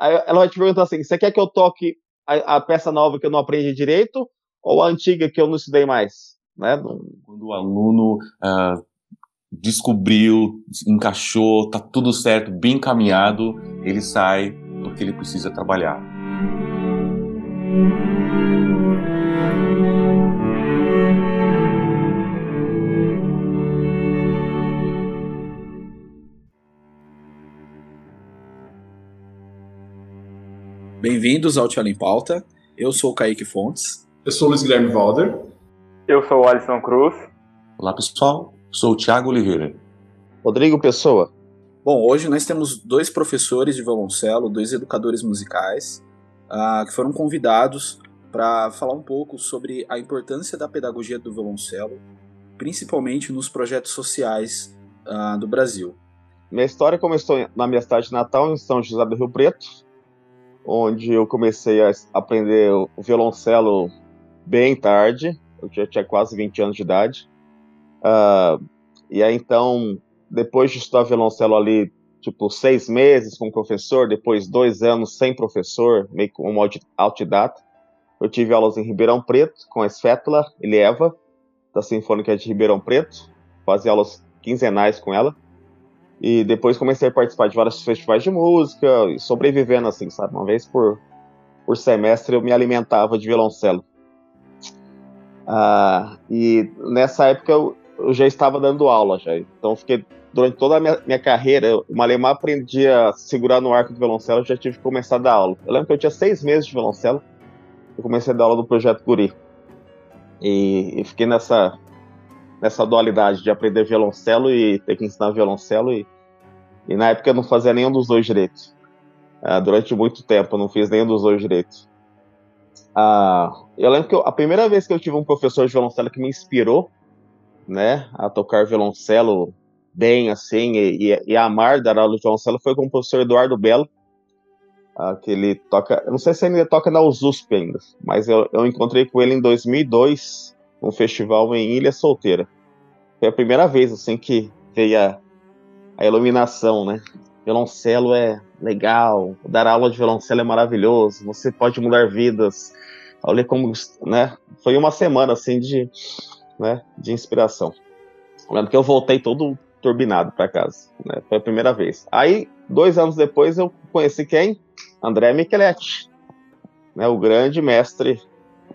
ela vai te perguntar assim: você quer que eu toque a, a, peça nova que eu não aprendi direito ou a antiga que eu não estudei mais? Né? Quando o aluno uh, descobriu, encaixou, tá tudo certo, bem encaminhado, ele sai porque ele precisa trabalhar. Bem-vindos ao Tchau em Pauta. Eu sou o Kaique Fontes. Eu sou o Luiz Guilherme Valder. Eu sou o Alisson Cruz. Olá, pessoal. Sou o Thiago Oliveira. Rodrigo Pessoa. Bom, hoje nós temos dois professores de violoncelo, dois educadores musicais, uh, que foram convidados para falar um pouco sobre a importância da pedagogia do violoncelo, principalmente nos projetos sociais uh, do Brasil. Minha história começou na minha cidade natal, em São José do Rio Preto, onde eu comecei a aprender o violoncelo bem tarde, eu já tinha quase 20 anos de idade. Uh, e aí então, depois de estudar violoncelo ali, tipo, seis meses com professor, depois dois anos sem professor, meio como autodidata, eu tive aulas em Ribeirão Preto com a Svetla Ilieva, da Sinfônica de Ribeirão Preto, fazia aulas quinzenais com ela. E depois comecei a participar de vários festivais de música, sobrevivendo assim, sabe? Uma vez por, por semestre eu me alimentava de violoncelo. Ah, e nessa época eu, eu, já estava dando aula já. Então fiquei durante toda a minha, minha carreira, o Malemar aprendia a segurar no arco do violoncelo, eu já tive que começar a dar aula. Eu lembro que eu tinha seis meses de violoncelo, eu comecei a dar aula do projeto Guri. E, e fiquei nessa nessa dualidade de aprender violoncelo e ter que ensinar violoncelo. E, e na época eu não fazia nenhum dos dois direitos. Uh, durante muito tempo eu não fiz nenhum dos dois direitos. Uh, eu lembro que eu, a primeira vez que eu tive um professor de violoncelo que me inspirou né, a tocar violoncelo bem assim e, e, e amar dar aula de violoncelo foi com o professor Eduardo Belo, uh, que ele toca, eu não sei se ele ainda toca na USP ainda, mas eu, eu encontrei com ele em 2002 um festival em Ilha Solteira. Foi a primeira vez assim que veio a, a iluminação, né? Violoncelo é legal, dar aula de violoncelo é maravilhoso, você pode mudar vidas. Olha como, né? Foi uma semana assim de, né, de inspiração. Eu lembro que eu voltei todo turbinado para casa, né? Foi a primeira vez. Aí, dois anos depois, eu conheci quem? André Micheletti, né? O grande mestre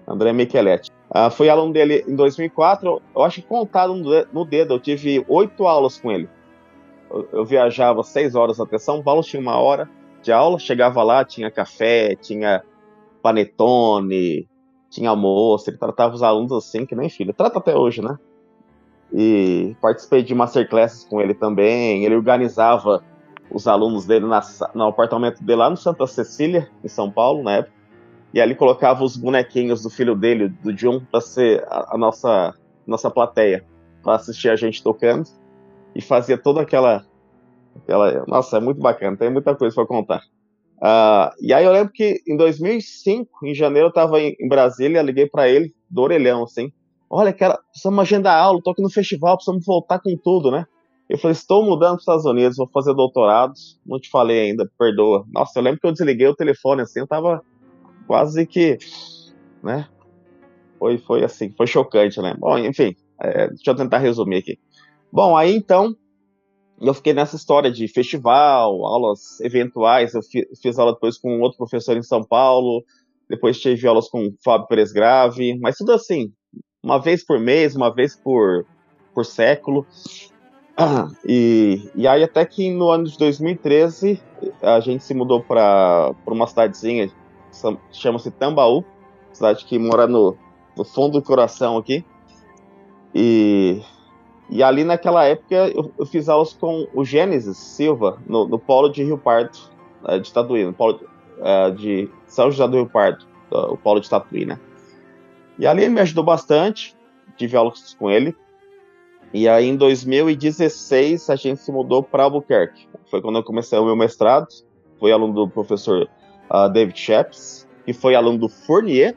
André Micheletti. Uh, fui aluno dele em 2004, eu acho que contado no dedo, eu tive oito aulas com ele. Eu, eu, viajava seis horas até São Paulo, tinha uma hora de aula, chegava lá, tinha café, tinha panetone, tinha almoço, ele tratava os alunos assim, que nem filho. Trata até hoje, né? E participei de masterclasses com ele também, ele organizava os alunos dele na, no apartamento dele lá no Santa Cecília, em São Paulo, na época e ali colocava os bonequinhos do filho dele, do John, para ser a, a, nossa nossa plateia, para assistir a gente tocando e fazia toda aquela aquela, nossa, é muito bacana, tem muita coisa para contar. Uh, e aí eu lembro que em 2005, em janeiro, eu estava em, em, Brasília, liguei para ele, do orelhão, assim, olha, cara, precisamos agendar aula, tô aqui no festival, precisamos voltar com tudo, né? Eu falei, estou mudando para os Estados Unidos, vou fazer doutorado, não te falei ainda, perdoa. Nossa, eu lembro que eu desliguei o telefone, assim, eu tava quase que, né? Foi, foi assim, foi chocante, né? Bom, enfim, é, deixa eu tentar resumir aqui. Bom, aí então, eu fiquei nessa história de festival, aulas eventuais, eu fiz, fiz aula depois com outro professor em São Paulo, depois tive aulas com o Fábio Pérez Grave, mas tudo assim, uma vez por mês, uma vez por, por século. E, e aí até que no ano de 2013 a gente se mudou para uma cidadezinha chama-se Tambaú, cidade que mora no, no fundo do coração aqui. E, e ali naquela época eu, eu fiz aulas com o Gênesis Silva, no, no polo de Rio Pardo, uh, de Tatuí, no polo uh, de São José do Rio Pardo, o polo de Tatuí, né? E ali ele me ajudou bastante, tive aulas com ele. E aí em 2016 a gente se mudou para Albuquerque. Foi quando eu comecei o meu mestrado. Fui aluno do professor uh, David Sheps, que foi aluno do Fournier,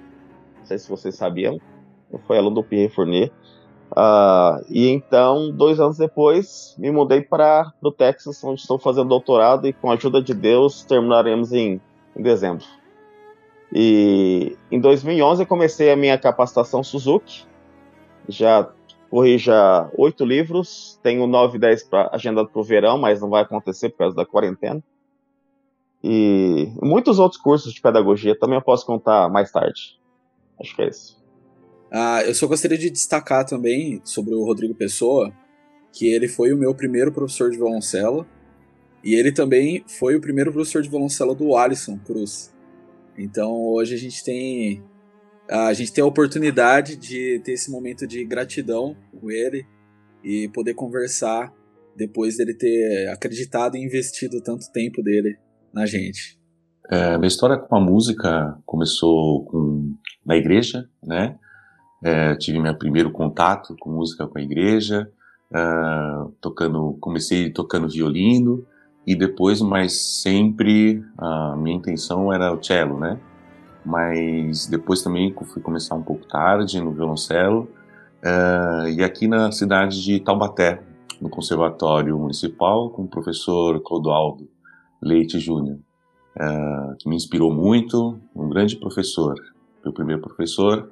não sei se vocês sabiam, foi aluno do Pierre Fournier. Uh, e então, dois anos depois, me mudei para o Texas, onde estou fazendo doutorado e com a ajuda de Deus terminaremos em em dezembro. E em 2011 eu comecei a minha capacitação Suzuki. Já corri já oito livros, tenho nove dez agendado para o verão, mas não vai acontecer por causa da quarentena. E muitos outros cursos de pedagogia também eu posso contar mais tarde. Acho que é isso. Ah, eu só gostaria de destacar também sobre o Rodrigo Pessoa, que ele foi o meu primeiro professor de violoncelo, e ele também foi o primeiro professor de violoncelo do Alisson Cruz. Então hoje a gente tem a gente tem a oportunidade de ter esse momento de gratidão com ele e poder conversar depois dele ter acreditado e investido tanto tempo dele na gente. É, minha história com a música começou com, na igreja, né? É, tive meu primeiro contato com música com a igreja, uh, tocando, comecei tocando violino e depois, mas sempre a minha intenção era o cello, né? Mas depois também fui começar um pouco tarde no violoncelo uh, e aqui na cidade de Taubaté, no Conservatório Municipal, com o professor Clodoaldo Leite Júnior, uh, que me inspirou muito, um grande professor, meu primeiro professor,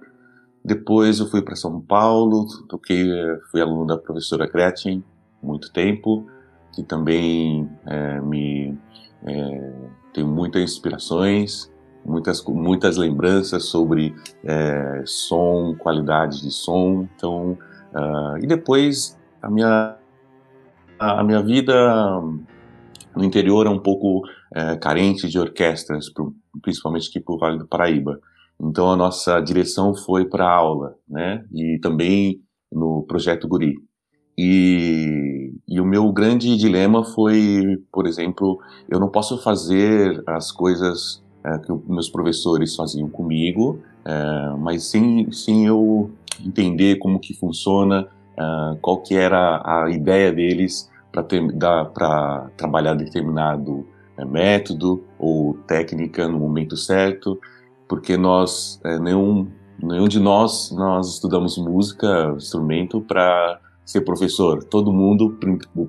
depois eu fui para São Paulo, toquei, fui aluno da professora Gretchen muito tempo, que também é, me é, tem muitas inspirações, muitas muitas lembranças sobre é, som, qualidade de som. Então, uh, e depois a minha a minha vida no interior é um pouco é, carente de orquestras, principalmente aqui o Vale do Paraíba. Então a nossa direção foi para aula, né? E também no projeto Guri. E, e, o meu grande dilema foi, por exemplo, eu não posso fazer as coisas é, que meus professores faziam comigo, é, mas sem, sem eu entender como que funciona, é, qual que era a ideia deles para trabalhar determinado é, método ou técnica no momento certo porque nós é, nenhum nenhum de nós nós estudamos música instrumento para ser professor. Todo mundo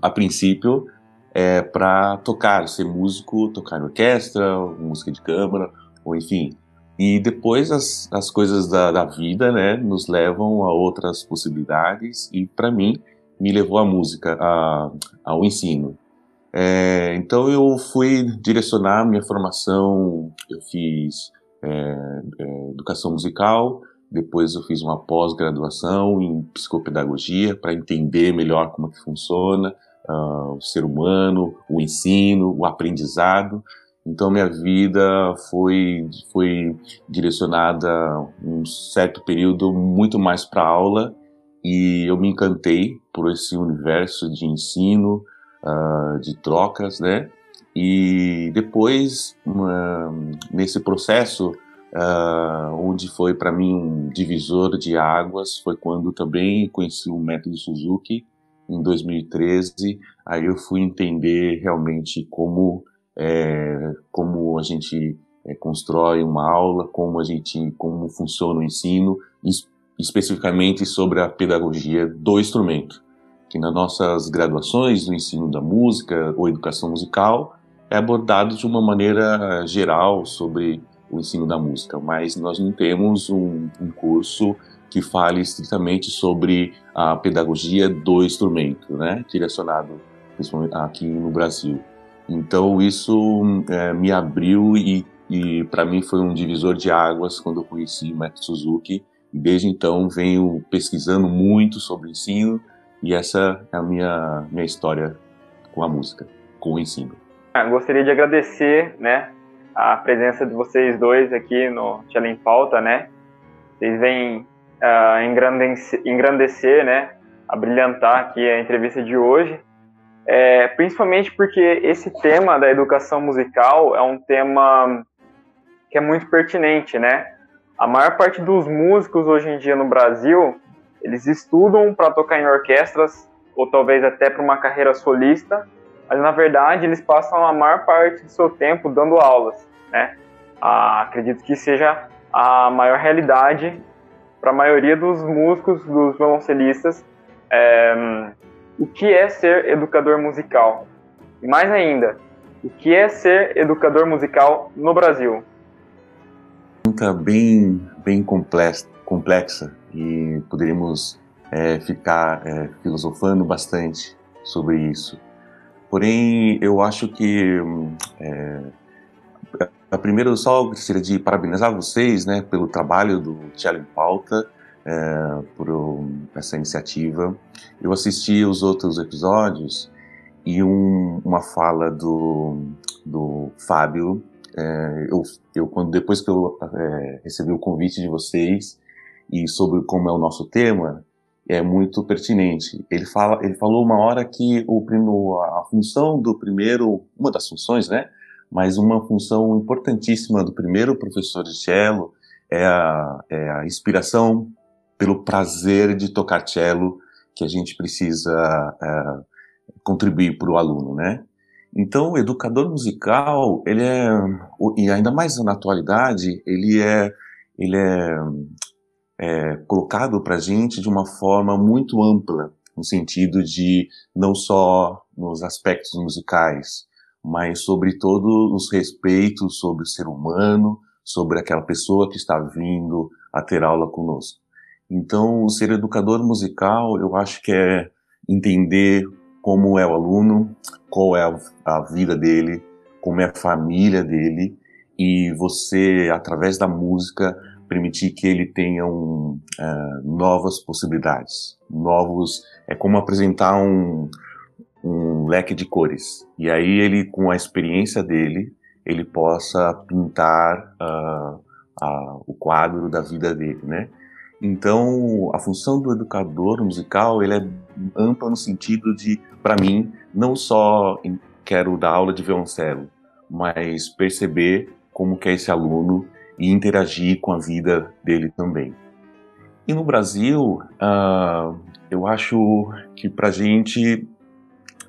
a princípio é para tocar ser músico tocar em orquestra música de câmara ou enfim. E depois as, as coisas da, da vida né nos levam a outras possibilidades e para mim me levou a música a, ao ensino é, então eu fui direcionar minha formação eu fiz é, é, educação musical, depois eu fiz uma pós-graduação em psicopedagogia para entender melhor como é que funciona uh, o ser humano, o ensino, o aprendizado. Então minha vida foi foi direcionada um certo período muito mais para aula e eu me encantei por esse universo de ensino, uh, de trocas, né? E depois, nesse processo, uh, onde foi para mim um divisor de águas, foi quando também conheci o método Suzuki, em 2013. Aí eu fui entender realmente como, é, como a gente é, constrói uma aula, como a gente, como funciona o ensino, especificamente sobre a pedagogia do instrumento que nas nossas graduações do ensino da música ou educação musical é abordado de uma maneira geral sobre o ensino da música, mas nós não temos um, um curso que fale estritamente sobre a pedagogia do instrumento, né, direcionado principalmente aqui no Brasil. Então isso é, me abriu e, e para mim foi um divisor de águas quando eu conheci o método Suzuki. Desde então venho pesquisando muito sobre ensino e essa é a minha minha história com a música, com o ensino. Ah, gostaria de agradecer, né, a presença de vocês dois aqui no Tchela em Pauta, né? Vocês vêm uh, engrandecer, engrandecer, né, a brilhantar aqui a entrevista de hoje, é, principalmente porque esse tema da educação musical é um tema que é muito pertinente, né? A maior parte dos músicos hoje em dia no Brasil, eles estudam para tocar em orquestras ou talvez até para uma carreira solista, mas na verdade eles passam a maior parte do seu tempo dando aulas, né? Ah, acredito que seja a maior realidade para a maioria dos músicos, dos violoncelistas, é, o que é ser educador musical. E mais ainda, O que é ser educador musical no Brasil? Pergunta bem, bem complexa, complexa e poderíamos é, ficar é, filosofando bastante sobre isso. Porém, eu acho que é, a primeiro só gostaria de parabenizar vocês, né, pelo trabalho do em Pauta, é, por essa iniciativa. Eu assisti os outros episódios e um, uma fala do, do Fábio, é, eu, eu, quando depois que eu é, recebi o convite de vocês e sobre como é o nosso tema, é muito pertinente. Ele fala, ele falou uma hora que o a função do primeiro, uma das funções, né? Mas uma função importantíssima do primeiro professor de cello é a, é a inspiração pelo prazer de tocar cello que a gente precisa é, contribuir para o aluno, né? Então, o educador musical, ele é, e ainda mais na atualidade, ele é, ele é, é colocado para a gente de uma forma muito ampla, no sentido de não só nos aspectos musicais, mas sobre todos os respeitos sobre o ser humano, sobre aquela pessoa que está vindo a ter aula conosco. Então, ser educador musical, eu acho que é entender como é o aluno, qual é a, vida dele, como é a família dele, e você, através da música, permitir que ele tenha um, uh, novas possibilidades, novos, é como apresentar um, um leque de cores. E aí ele, com a experiência dele, ele possa pintar uh, uh, o quadro da vida dele, né? Então, a função do educador musical ele é ampla no sentido de, para mim, não só quero dar aula de violoncelo, mas perceber como que é esse aluno e interagir com a vida dele também. E no Brasil, uh, eu acho que para a gente,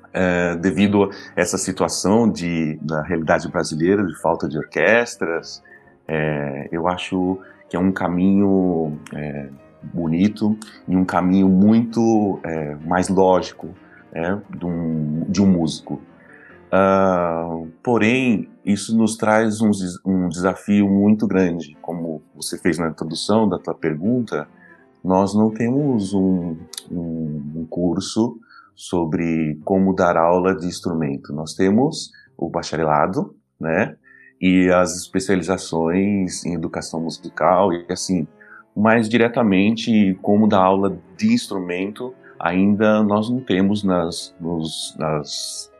uh, devido a essa situação de, da realidade brasileira, de falta de orquestras, uh, eu acho que é um caminho é, bonito e um caminho muito mais lógico é, de, um, de um músico. Uh, porém, isso nos traz um, um, desafio muito grande. Como você fez na introdução da tua pergunta, nós não temos um, um curso sobre como dar aula de instrumento. Nós temos o bacharelado, né? e as especializações em educação musical e assim, mais diretamente como dar aula de instrumento ainda nós não temos nas, nos, nas,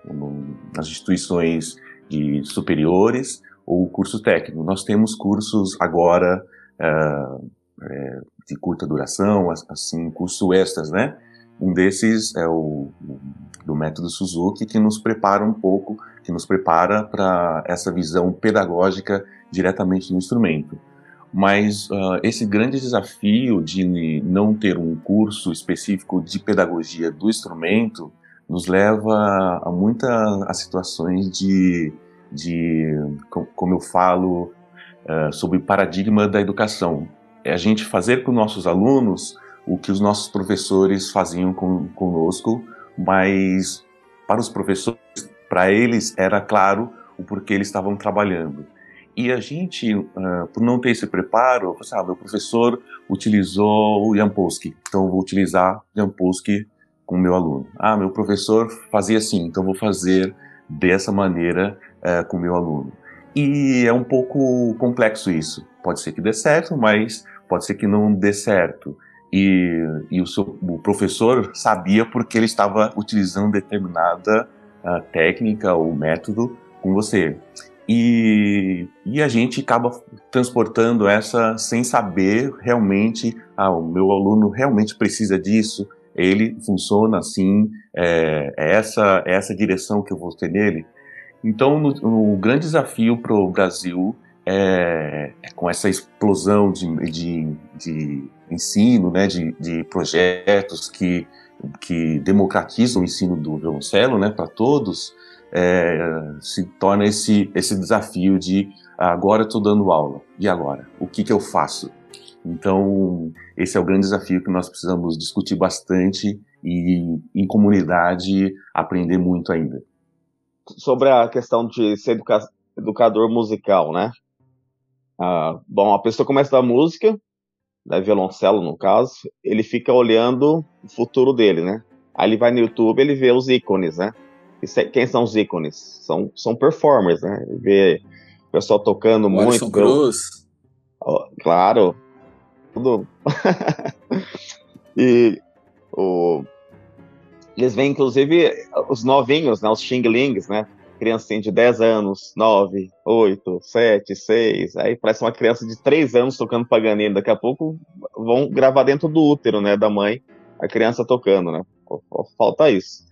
nas instituições de superiores ou curso técnico. Nós temos cursos agora uh, é, de curta duração, assim, curso extras, né? Um desses é o do método Suzuki que nos prepara um pouco, que nos prepara para essa visão pedagógica diretamente no instrumento. Mas uh, esse grande desafio de não ter um curso específico de pedagogia do instrumento nos leva a muitas situações de, de, como eu falo, uh, sobre o paradigma da educação. É a gente fazer com nossos alunos o que os nossos professores faziam com, conosco, mas para os professores, para eles era claro o porquê eles estavam trabalhando. E a gente, uh, por não ter esse preparo, assim, ah, meu professor utilizou o Jampolsky, então eu vou utilizar Jampolsky com o meu aluno. Ah, meu professor fazia assim, então vou fazer dessa maneira uh, com o meu aluno. E é um pouco complexo isso. Pode ser que dê certo, mas pode ser que não dê certo e, e o, seu, o, professor sabia porque ele estava utilizando determinada uh, técnica ou método com você. E, e, a gente acaba transportando essa sem saber realmente, ah, o meu aluno realmente precisa disso, ele funciona assim, é, é essa, é essa direção que eu vou ter nele. Então, o grande desafio para o Brasil é, é, com essa explosão de, de, de ensino, né, de, de, projetos que, que democratizam o ensino do violoncelo né, para todos, é, se torna esse, esse desafio de agora estou dando aula, e agora? O que, que eu faço? Então, esse é o grande desafio que nós precisamos discutir bastante e, em comunidade, aprender muito ainda. sobre a questão de ser educa educador musical, né? Ah, bom, a pessoa começa da música, né, violoncelo no caso, ele fica olhando o futuro dele, né? Aí ele vai no YouTube, ele vê os ícones, né? E quem são os ícones? São, são performers, né? Ele vê o pessoal tocando o muito. Alisson Cruz. Claro. Tudo. e o, eles veem, inclusive, os novinhos, né? Os xinglings, né? Criancinha de 10 anos, 9, 8, 7, 6. Aí parece uma criança de 3 anos tocando Paganini. Daqui a pouco vão gravar dentro do útero, né? Da mãe, a criança tocando, né? Falta isso.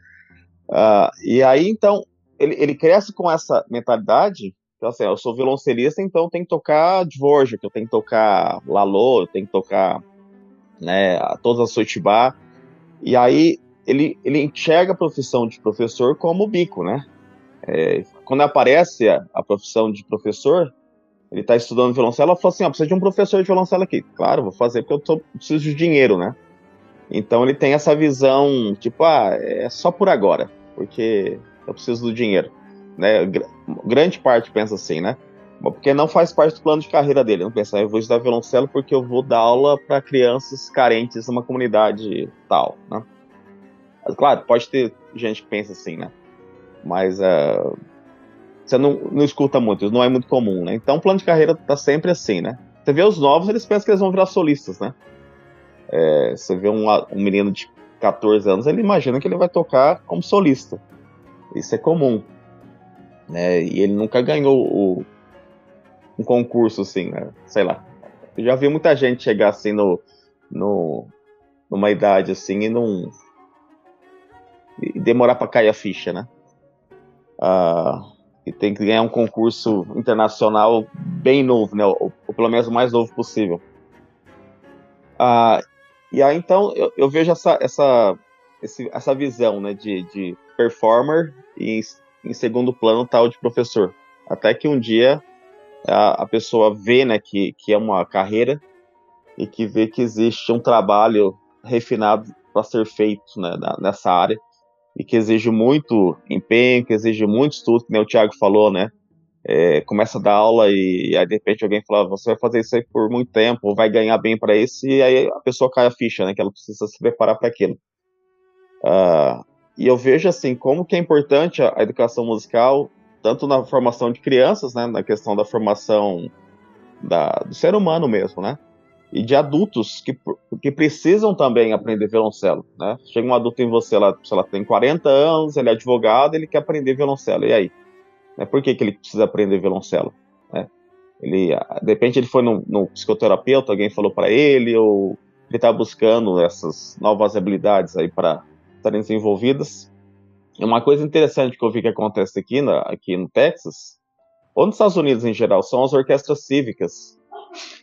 Uh, e aí, então, ele, ele cresce com essa mentalidade então, assim, eu sou violoncelista, então tenho que tocar Dvorak, eu tenho que tocar Lalo, eu tenho que tocar né, todas as Soitibá. E aí ele, ele enxerga a profissão de professor como bico, né? É, quando aparece a, a, profissão de professor, ele está estudando violoncelo, ela fala assim, ó, precisa de um professor de violoncelo aqui. Claro, vou fazer porque eu tô, preciso de dinheiro, né? Então ele tem essa visão, tipo, ah, é só por agora, porque eu preciso do dinheiro. Né? Grande parte pensa assim, né? Porque não faz parte do plano de carreira dele. Não pensa, ah, eu vou estudar violoncelo porque eu vou dar aula para crianças carentes numa comunidade tal, né? Claro, pode ter gente que pensa assim, né? Mas uh, você não, não escuta muito, não é muito comum, né? Então o plano de carreira tá sempre assim, né? Você vê os novos, eles pensam que eles vão virar solistas, né? É, você vê um, um menino de 14 anos, ele imagina que ele vai tocar como solista. Isso é comum né? E ele nunca ganhou o, um concurso, assim, né? Sei lá. Eu já vi muita gente chegar assim no, no numa idade assim e não e demorar para cair a ficha, né? Ah, e tem que ganhar um concurso internacional bem novo, né? Ou, ou pelo menos o mais novo possível. Ah, e aí então eu, eu vejo essa essa esse, essa visão, né, de, de performer e em segundo plano o de professor. Até que um dia a, a pessoa vê né, que, que é uma carreira e que vê que existe um trabalho refinado para ser feito né, nessa área e que exige muito empenho, que exige muito estudo, que o Thiago falou, né? É, começa a dar aula e, e, aí de repente alguém fala, você vai fazer isso aí por muito tempo, vai ganhar bem para isso, e aí a pessoa cai a ficha, né? Que ela precisa se preparar para aquilo. Uh, e eu vejo assim como que é importante a, educação musical, tanto na formação de crianças, né, na questão da formação da, do ser humano mesmo, né? E de adultos que, que precisam também aprender violoncelo, né? Chega um adulto em você, ela, ela tem 40 anos, ele é advogado, ele quer aprender violoncelo, e aí? Né, por que, que ele precisa aprender violoncelo? Né? Ele, de repente ele foi no, no psicoterapeuta, alguém falou para ele, ou ele está buscando essas novas habilidades aí para estarem desenvolvidas. E uma coisa interessante que eu vi que acontece aqui, na, aqui no Texas, ou nos Estados Unidos em geral, são as orquestras cívicas.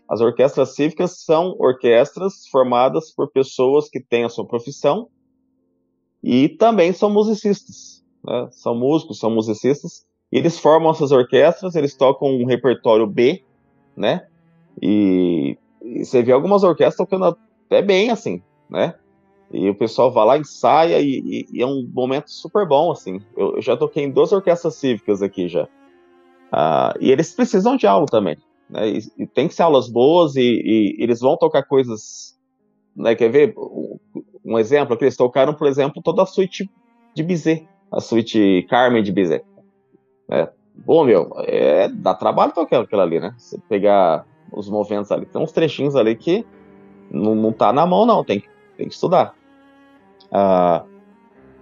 As orquestras cívicas são orquestras formadas por pessoas que têm a sua profissão e também são musicistas. Né? São músicos, são musicistas. E eles formam essas orquestras, eles tocam um repertório B, né? E, e você vê algumas orquestras tocando até bem, assim, né? E o pessoal vai lá, ensaia e, e, e é um momento super bom, assim. Eu, eu, já toquei em duas orquestras cívicas aqui já. Uh, e eles precisam de aula também. Né? E, e, tem que ser aulas boas e, eles vão tocar coisas. Né? Quer ver? Um exemplo que eles tocaram, por exemplo, toda a suíte de Bizet, a suíte Carmen de Bizet. É, bom, meu, é, dá trabalho tocar aquilo ali, né? Você pegar os movimentos ali, tem uns trechinhos ali que não, não tá na mão, não, tem que tem que estudar. Ah,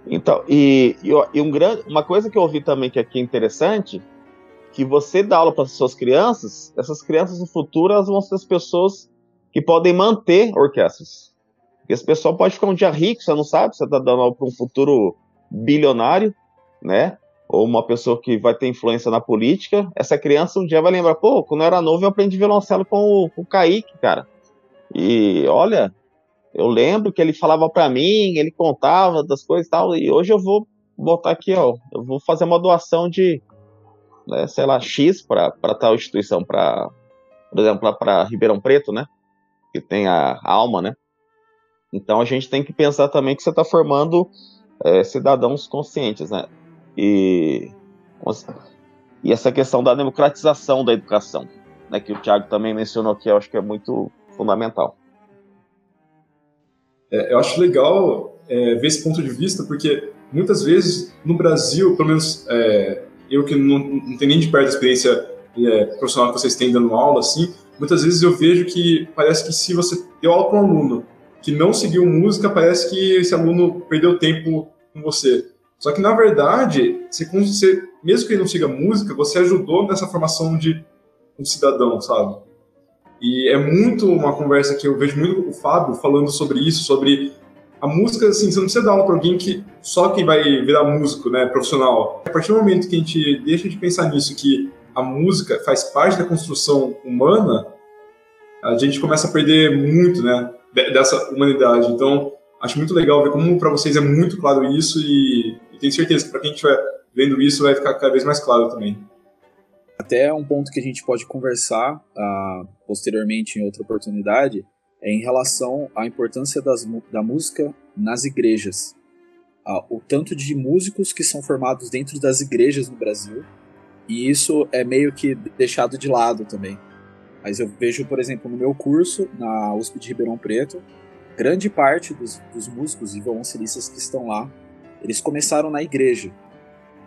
então, e, e, um grande, uma coisa que eu ouvi também que aqui é interessante, que você dá aula para suas crianças, essas crianças no futuro elas vão ser as pessoas que podem manter orquestras. Porque esse pessoal pode ficar um dia rico, você não sabe, você está dando aula para um futuro bilionário, né? Ou uma pessoa que vai ter influência na política. Essa criança um dia vai lembrar, pô, quando eu era novo eu aprendi violoncelo com o, com o Kaique, cara. E olha, eu lembro que ele falava para mim, ele contava das coisas e tal, e hoje eu vou botar aqui, ó, eu vou fazer uma doação de, né, sei lá, X para tal instituição, para, por exemplo, para Ribeirão Preto, né, que tem a, alma, né. Então a gente tem que pensar também que você está formando é, cidadãos conscientes, né. E E essa questão da democratização da educação, né, que o Tiago também mencionou que eu acho que é muito fundamental. É, eu acho legal é, ver esse ponto de vista, porque muitas vezes no Brasil, pelo menos é, eu que não, não tenho nem de perto a experiência é, profissional que vocês têm dando aula, assim, muitas vezes eu vejo que parece que se você deu aula para um aluno que não seguiu música, parece que esse aluno perdeu tempo com você. Só que, na verdade, você, você, mesmo que ele não siga música, você ajudou nessa formação de um cidadão, sabe? E é muito uma conversa que eu vejo muito o Fábio falando sobre isso, sobre a música, assim, você não precisa dar aula para alguém que só quem vai virar músico, né, profissional. A partir do momento que a gente deixa de pensar nisso, que a música faz parte da construção humana, a gente começa a perder muito, né, dessa humanidade. Então, acho muito legal ver como para vocês é muito claro isso e, e tenho certeza que para quem estiver vendo isso vai ficar cada vez mais claro também. Até um ponto que a gente pode conversar uh, posteriormente em outra oportunidade é em relação à importância das, da música nas igrejas. Ah, o tanto de músicos que são formados dentro das igrejas no Brasil, e isso é meio que deixado de lado também. Mas eu vejo, por exemplo, no meu curso, na USP de Ribeirão Preto, grande parte dos, dos músicos e violoncelistas que estão lá, eles começaram na igreja.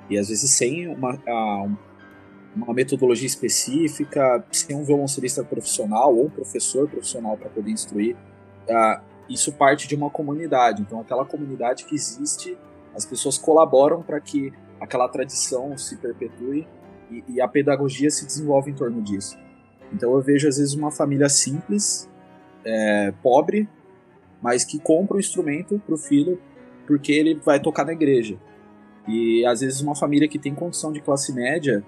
E às vezes sem uma, uma metodologia específica, sem um violoncelista profissional ou um professor profissional para poder instruir, uh, isso parte de uma comunidade. Então, aquela comunidade que existe, as pessoas colaboram para que aquela tradição se perpetue e, e, a pedagogia se desenvolve em torno disso. Então, eu vejo às vezes uma família simples, é, pobre, mas que compra o instrumento para o filho porque ele vai tocar na igreja. E às vezes uma família que tem condição de classe média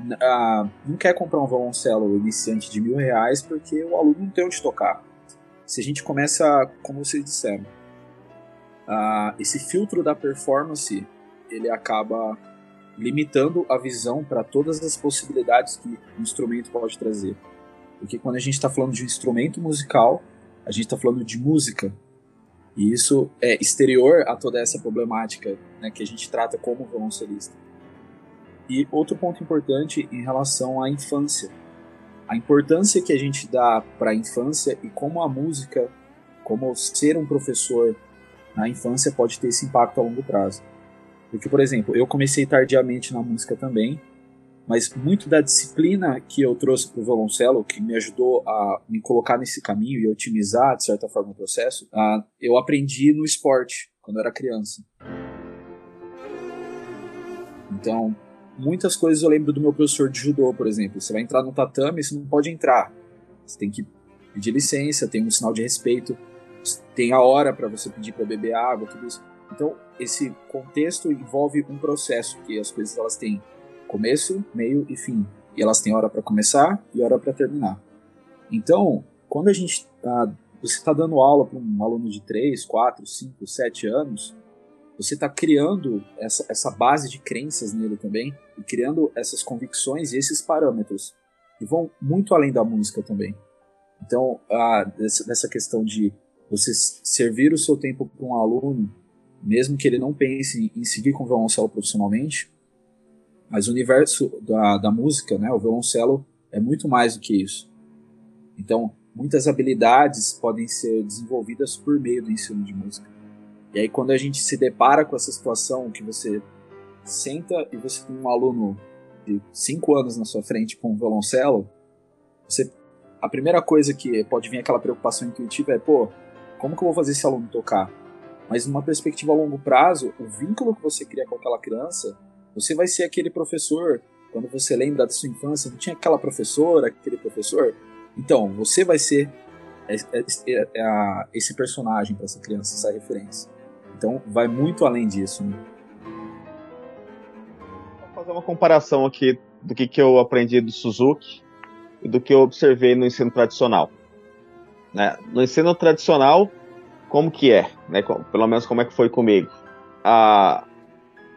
uh, não quer comprar um violoncelo iniciante de mil reais porque o aluno não tem onde tocar. Se a gente começa, como vocês disseram, esse filtro da performance ele acaba limitando a visão para todas as possibilidades que o instrumento pode trazer. Porque quando a gente está falando de um instrumento musical, a gente está falando de música. E isso é exterior a toda essa problemática né, que a gente trata como violoncelista. E outro ponto importante em relação à infância. A importância que a gente dá para a infância e como a música, como ser um professor na infância pode ter esse impacto a longo prazo. Porque, por exemplo, eu comecei tardiamente na música também, mas muito da disciplina que eu trouxe para o violoncelo, que me ajudou a me colocar nesse caminho e otimizar, de certa forma, o processo, eu aprendi no esporte, quando eu era criança. Então, muitas coisas eu lembro do meu professor de judô, por exemplo. Você vai entrar no tatame, você não pode entrar. Você tem que pedir licença, tem um sinal de respeito, tem a hora para você pedir para beber água, tudo isso. Então, esse contexto envolve um processo que as coisas elas têm começo, meio e fim. E elas têm hora para começar e hora para terminar. Então, quando a gente tá, você está dando aula para um aluno de 3, 4, 5, 7 anos, você está criando essa, essa base de crenças nele também e criando essas convicções e esses parâmetros que vão muito além da música também. Então, a, questão de você servir o seu tempo para um aluno, mesmo que ele não pense em seguir com o violoncelo profissionalmente, mas o universo da, da música, né, o violoncelo, é muito mais do que isso. Então, muitas habilidades podem ser desenvolvidas por meio do ensino de música. E aí quando a gente se depara com essa situação que você senta e você tem um aluno de 5 anos na sua frente com um violoncelo, você a primeira coisa que pode vir aquela preocupação intuitiva é, pô, como que eu vou fazer esse aluno tocar? Mas numa perspectiva a longo prazo, o vínculo que você cria com aquela criança, você vai ser aquele professor, quando você lembra da sua infância, não tinha aquela professora, aquele professor? Então, você vai ser esse personagem para essa criança, essa referência. Então vai muito além disso. Né? Vou fazer uma comparação aqui do que, que eu aprendi do Suzuki e do que eu observei no ensino tradicional. Né? No ensino tradicional, como que é? Né? Pelo menos como é que foi comigo. A,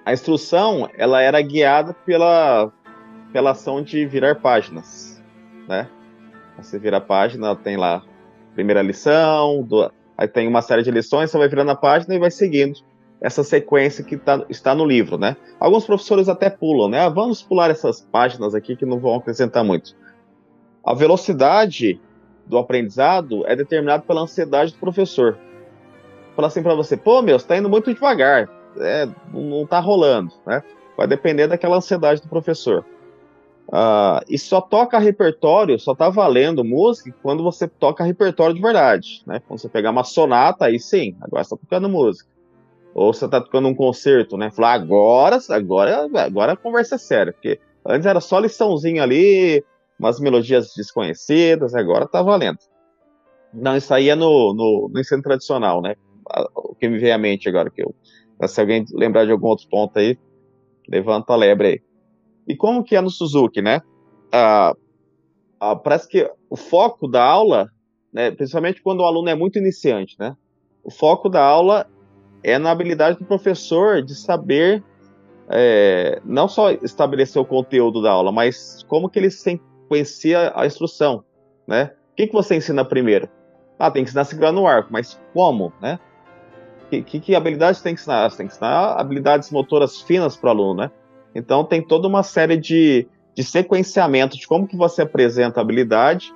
a instrução ela era guiada pela, pela ação de virar páginas. Né? Você vira a página, tem lá primeira lição, do, Aí tem uma série de lições, você vai virando a página e vai seguindo essa sequência que tá, está no livro, né? Alguns professores até pulam, né? Ah, vamos pular essas páginas aqui que não vão acrescentar muito. A velocidade do aprendizado é determinada pela ansiedade do professor. Fala assim para você, pô, meu, você tá indo muito devagar, é, não tá rolando, né? Vai depender daquela ansiedade do professor. Uh, e só toca repertório, só tá valendo música quando você toca repertório de verdade, né? Quando você pegar uma sonata, aí sim, agora você tá tocando música. Ou você tá tocando um concerto, né? Falar agora, agora, agora a conversa é séria, porque antes era só liçãozinha ali, umas melodias desconhecidas, agora tá valendo. Não, isso aí é no, no, no ensino tradicional, né? O que me vem à mente agora, que eu, se alguém lembrar de algum outro ponto aí, levanta a lebre aí. E como que é no Suzuki, né? Ah, ah, parece que o foco da aula, né, principalmente quando o aluno é muito iniciante, né? O foco da aula é na habilidade do professor de saber é, não só estabelecer o conteúdo da aula, mas como que ele sequencia a instrução, né? O que, que você ensina primeiro? Ah, tem que ensinar a segurar no arco, mas como, né? Que, que, que habilidades tem que ensinar? Você tem que ensinar habilidades motoras finas para o aluno, né? Então tem toda uma série de, de sequenciamento de como que você apresenta a habilidade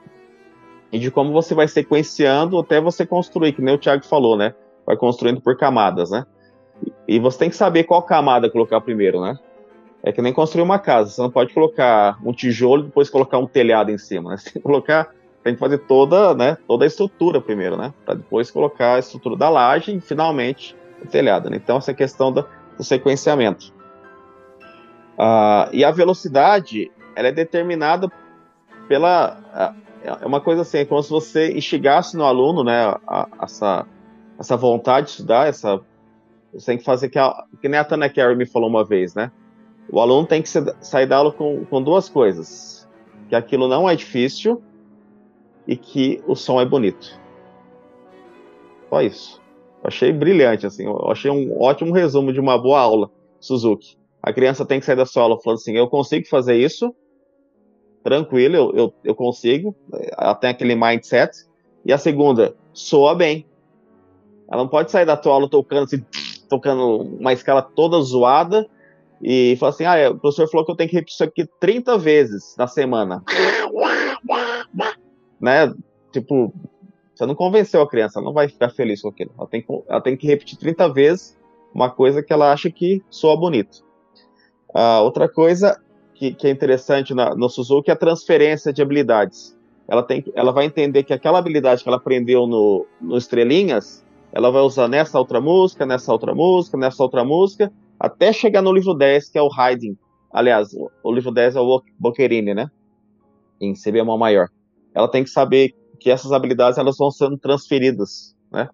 e de como você vai sequenciando até você construir, que nem o Thiago falou, né? Vai construindo por camadas, né? E você tem que saber qual camada colocar primeiro, né? É que nem construir uma casa. Você não pode colocar um tijolo e depois colocar um telhado em cima, né? Você tem que colocar, tem que fazer toda, né, toda a estrutura primeiro, né? Para depois colocar a estrutura da laje e finalmente o telhado. Né? Então essa questão do sequenciamento. Uh, e a velocidade, ela é determinada pela. Uh, é uma coisa assim, é como se você instigasse no aluno, né, a, a, essa, essa vontade de estudar, essa. Você tem que fazer que, a, que nem a Tana Carey me falou uma vez, né? O aluno tem que sair da aula com, com duas coisas: que aquilo não é difícil e que o som é bonito. Só isso. Achei brilhante, assim. Achei um ótimo resumo de uma boa aula, Suzuki. A criança tem que sair da sua aula falando assim: eu consigo fazer isso, tranquilo, eu, eu, eu consigo. Ela tem aquele mindset. E a segunda, soa bem. Ela não pode sair da tua aula tocando assim, tocando uma escala toda zoada e falar assim: ah, é, o professor falou que eu tenho que repetir isso aqui 30 vezes na semana. né? Tipo, você não convenceu a criança, ela não vai ficar feliz com aquilo. Ela tem, ela tem que repetir 30 vezes uma coisa que ela acha que soa bonito. Uh, outra coisa que, que é interessante na, no Suzuki é a transferência de habilidades. Ela, tem, ela vai entender que aquela habilidade que ela aprendeu no, no Estrelinhas, ela vai usar nessa outra música, nessa outra música, nessa outra música, até chegar no livro 10, que é o Haydn. Aliás, o, o livro 10 é o Boccherini, né? Em C bemol maior. Ela tem que saber que essas habilidades elas vão sendo transferidas, né?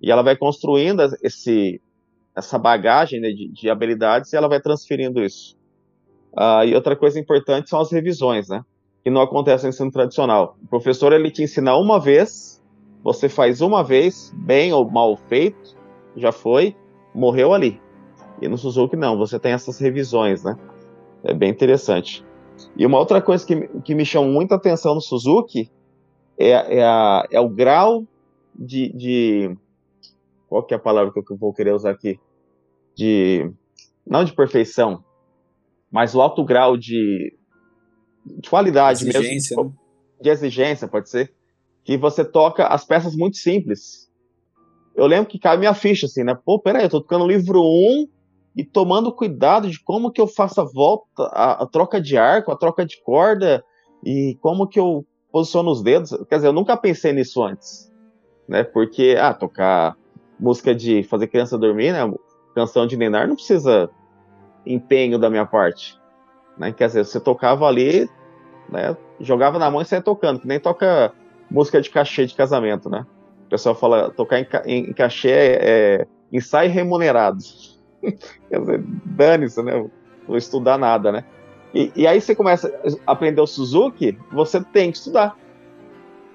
E ela vai construindo esse, essa bagagem né, de, de, habilidades e ela vai transferindo isso. Uh, e outra coisa importante são as revisões, né? Que não acontece no ensino tradicional. O professor ele te ensina uma vez, você faz uma vez, bem ou mal feito, já foi, morreu ali. E no Suzuki não, você tem essas revisões, né? É bem interessante. E uma outra coisa que, que me chama muita atenção no Suzuki é, é, a, é o grau de, de, Qual que é a palavra que eu vou querer usar aqui? de não de perfeição, mas o alto grau de, de qualidade exigência, mesmo, né? de exigência, pode ser, que você toca as peças muito simples. Eu lembro que cai minha ficha assim, né? Pô, peraí, eu tô tocando o livro 1 e tomando cuidado de como que eu faço a volta, a, a troca de arco, a troca de corda e como que eu posiciono os dedos. Quer dizer, eu nunca pensei nisso antes, né? Porque, ah, tocar música de fazer criança dormir, né? canção de Nenar não precisa empenho da minha parte. Né? Quer dizer, você tocava ali, né? jogava na mão e saia tocando, que nem toca música de cachê de casamento, né? O pessoal fala, tocar em, em, cachê é, é ensaio remunerado. Quer dizer, dane-se, né? Não estudar nada, né? E, e, aí você começa a aprender o Suzuki, você tem que estudar.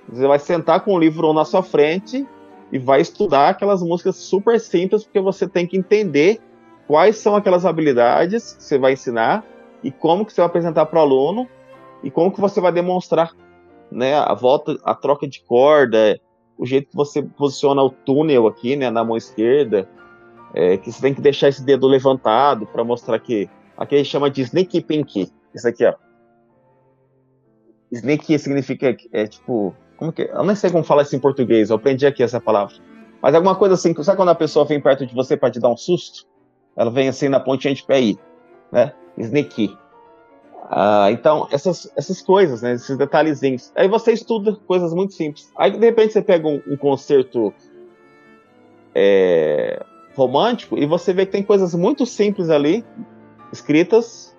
Você vai sentar com o livro na sua frente e vai estudar aquelas músicas super simples, porque você tem que entender quais são aquelas habilidades que você vai ensinar e como que você vai apresentar para o aluno e como que você vai demonstrar né, a volta, a troca de corda, o jeito que você posiciona o túnel aqui, né, na mão esquerda, é, que você tem que deixar esse dedo levantado para mostrar que aqui ele chama de sneaky pinky. Isso aqui, ó. Sneaky significa é tipo, como que, eu não sei como falar isso em português. Eu aprendi aqui essa palavra. Mas alguma coisa assim, sabe quando a pessoa vem perto de você para te dar um susto? Ela vem assim na pontinha de pé aí, né? Sneaky. Ah, então, essas, essas coisas, né, esses detalhezinhos. Aí você estuda coisas muito simples. Aí, de repente, você pega um, um concerto é, romântico e você vê que tem coisas muito simples ali, escritas,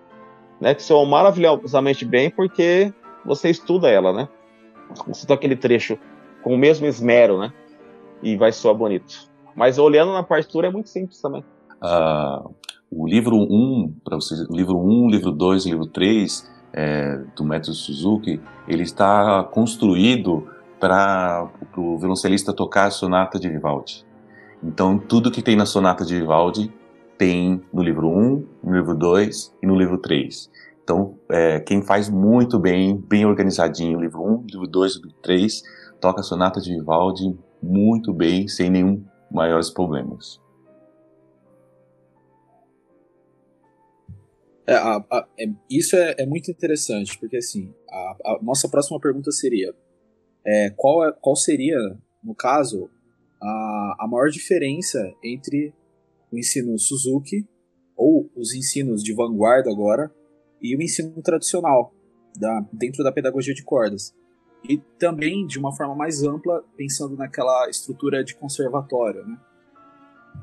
né, que soam maravilhosamente bem porque você estuda ela, né? Estuda aquele trecho com o mesmo esmero, né? E vai soar bonito. Mas olhando na partitura é muito simples também. Uh, o livro 1, um, para vocês, o livro 1, um, livro 2 livro 3 é, do método Suzuki, ele está construído para o violoncelista tocar a sonata de Vivaldi. Então, tudo que tem na sonata de Vivaldi tem no livro 1, no livro 2 e no livro 3. Então, é, quem faz muito bem, bem organizadinho, livro 1, livro 2, livro 3, toca a sonata de Vivaldi muito bem, sem nenhum maiores problemas. É, a, a, é, isso é, é, muito interessante, porque assim, a, a nossa próxima pergunta seria: é, qual, é, qual seria, no caso, a maior diferença entre o ensino Suzuki, ou os ensinos de vanguarda agora, e o ensino tradicional, da, dentro da pedagogia de cordas? E também, de uma forma mais ampla, pensando naquela estrutura de conservatório, né?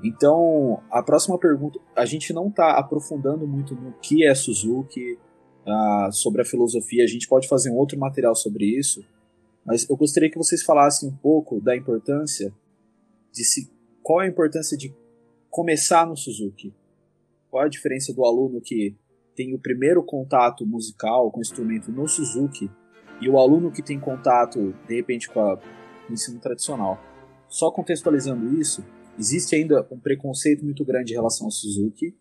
Então, a próxima pergunta, a gente não está aprofundando muito no que é Suzuki, uh, sobre a filosofia, a gente pode fazer um outro material sobre isso, mas eu gostaria que vocês falassem um pouco da importância de se, qual é a importância de começar no Suzuki? Qual é a diferença do aluno que tem o primeiro contato musical com o instrumento no Suzuki e o aluno que tem contato, de repente, com, a, com o ensino tradicional? Só contextualizando isso, existe ainda um preconceito muito grande em relação ao Suzuki.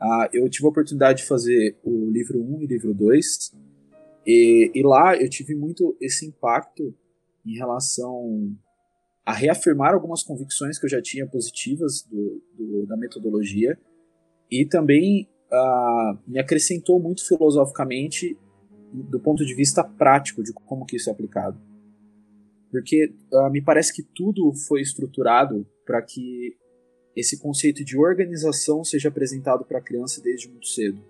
Ah, eu tive a oportunidade de fazer o livro 1 e o livro 2, e, e lá eu tive muito esse impacto em relação a reafirmar algumas convicções que eu já tinha positivas do, do, da metodologia e também uh, me acrescentou muito filosoficamente do ponto de vista prático de como que isso é aplicado. Porque uh, me parece que tudo foi estruturado para que esse conceito de organização seja apresentado para a criança desde muito cedo.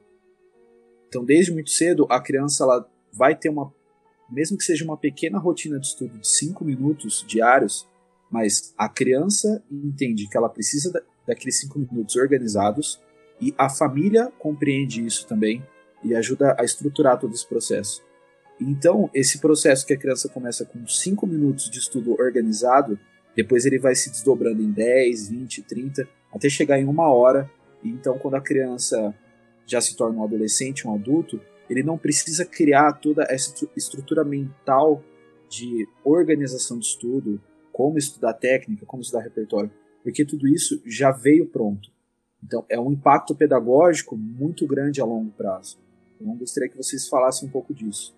Então, desde muito cedo, a criança ela vai ter uma, mesmo que seja uma pequena rotina de estudo de 5 minutos diários, mas a criança entende que ela precisa da, daqueles 5 minutos organizados e a família compreende isso também e ajuda a estruturar todo esse processo. Então, esse processo que a criança começa com 5 minutos de estudo organizado, depois ele vai se desdobrando em 10, 20, 30, até chegar em uma hora. E então, quando a criança já se torna um adolescente, um adulto, ele não precisa criar toda essa estrutura mental de organização de estudo, como estudar técnica, como estudar repertório, porque tudo isso já veio pronto. Então, é um impacto pedagógico muito grande a longo prazo. Então, gostaria que vocês falassem um pouco disso.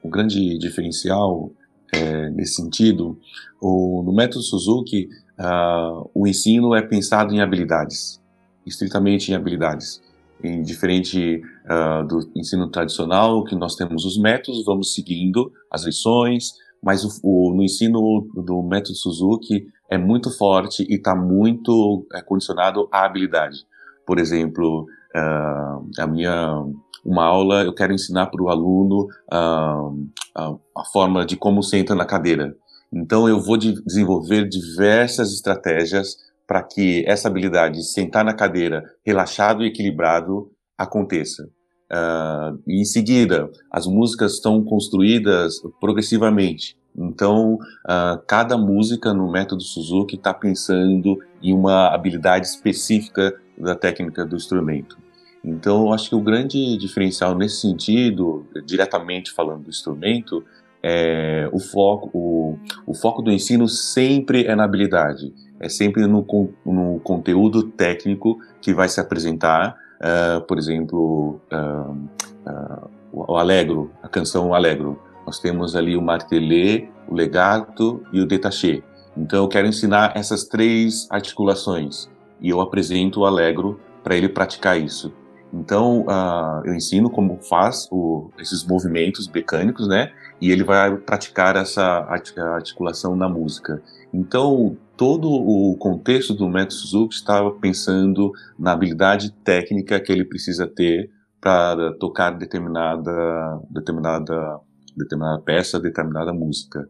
O grande diferencial é, nesse sentido, o, no método Suzuki, uh, o ensino é pensado em habilidades, estritamente em habilidades. Em diferente uh, do ensino tradicional, que nós temos os métodos, vamos seguindo as lições, mas o, o, no ensino do método Suzuki é muito forte e está muito é, condicionado à habilidade. Por exemplo, uh, a minha uma aula eu quero ensinar para o aluno uh, a, a, forma de como senta na cadeira. Então eu vou de, desenvolver diversas estratégias para que essa habilidade de sentar na cadeira relaxado e equilibrado aconteça. Uh, em seguida, as músicas estão construídas progressivamente. Então, uh, cada música no método Suzuki está pensando em uma habilidade específica da técnica do instrumento. Então, eu acho que o grande diferencial nesse sentido, diretamente falando do instrumento, é o foco, o, o foco do ensino sempre é na habilidade, é sempre no, no conteúdo técnico que vai se apresentar. Uh, por exemplo, uh, o Allegro, a canção Allegro. Nós temos ali o martelé, o legato e o détaché. Então eu quero ensinar essas três articulações e eu apresento o Allegro para ele praticar isso. Então uh, eu ensino como faz o, esses movimentos mecânicos, né? E ele vai praticar essa articulação na música. Então todo o contexto do método Suzuki estava pensando na habilidade técnica que ele precisa ter para tocar determinada determinada determinada peça, determinada música.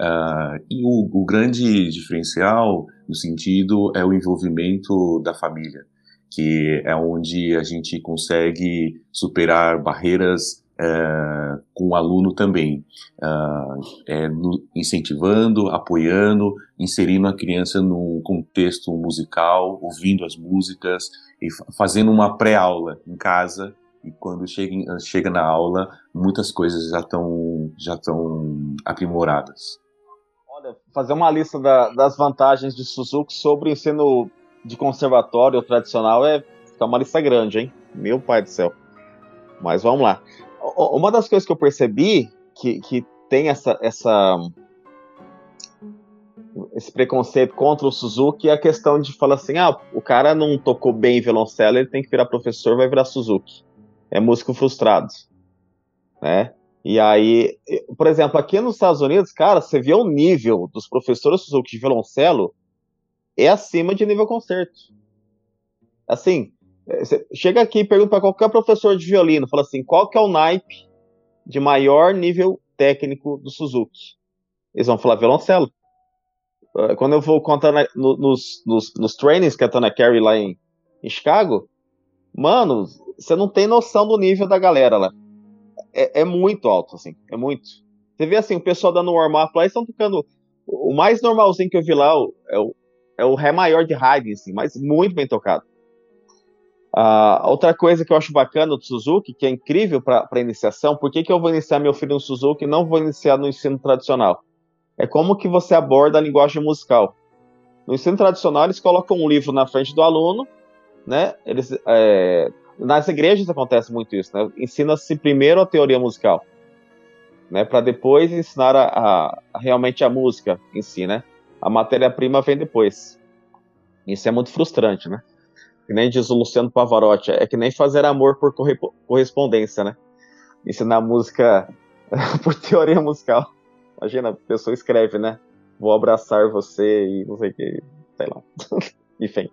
Uh, e o, o, grande diferencial no sentido é o envolvimento da família, que é onde a gente consegue superar barreiras uh, com o aluno também, uh, é no, incentivando, apoiando, inserindo a criança num contexto musical, ouvindo as músicas e fazendo uma pré-aula em casa e quando chega, chega na aula, muitas coisas já estão já estão aprimoradas. Olha, fazer uma lista da, das vantagens de Suzuki sobre o ensino de conservatório tradicional é ficar uma lista grande, hein? Meu pai do céu. Mas vamos lá. Uma das coisas que eu percebi que, que tem essa, essa esse preconceito contra o Suzuki é a questão de falar assim, ah, o cara não tocou bem violoncelo, ele tem que virar professor, vai virar Suzuki é músico frustrado, né? E aí, por exemplo, aqui nos Estados Unidos, cara, você vê o nível dos professores Suzuki de violoncelo é acima de nível concerto. Assim, você chega aqui e pergunta para qualquer professor de violino, fala assim, qual que é o naipe de maior nível técnico do Suzuki? Eles vão falar violoncelo. Quando eu vou contar nos, nos, nos trainings que a Tana Carey lá em, em Chicago, mano, você não tem noção do nível da galera lá. É, é muito alto, assim, é muito. Você vê assim, o pessoal dando warm-up lá, eles estão tocando. O mais normalzinho que eu vi lá é o, é o Ré maior de Haydn, assim, mas muito bem tocado. Uh, outra coisa que eu acho bacana do Suzuki, que é incrível para iniciação, por que, que eu vou iniciar meu filho no Suzuki e não vou iniciar no ensino tradicional? É como que você aborda a linguagem musical. No ensino tradicional, eles colocam um livro na frente do aluno, né? Eles é, nas igrejas acontece muito isso, né? Ensina-se primeiro a teoria musical, né? Para depois ensinar a, a, realmente a música em si, né? A matéria-prima vem depois. Isso é muito frustrante, né? Que nem diz o Luciano Pavarotti, é que nem fazer amor por correspondência, né? Ensinar música por teoria musical. Imagina, a pessoa escreve, né? Vou abraçar você e não sei o que, sei lá. Enfim.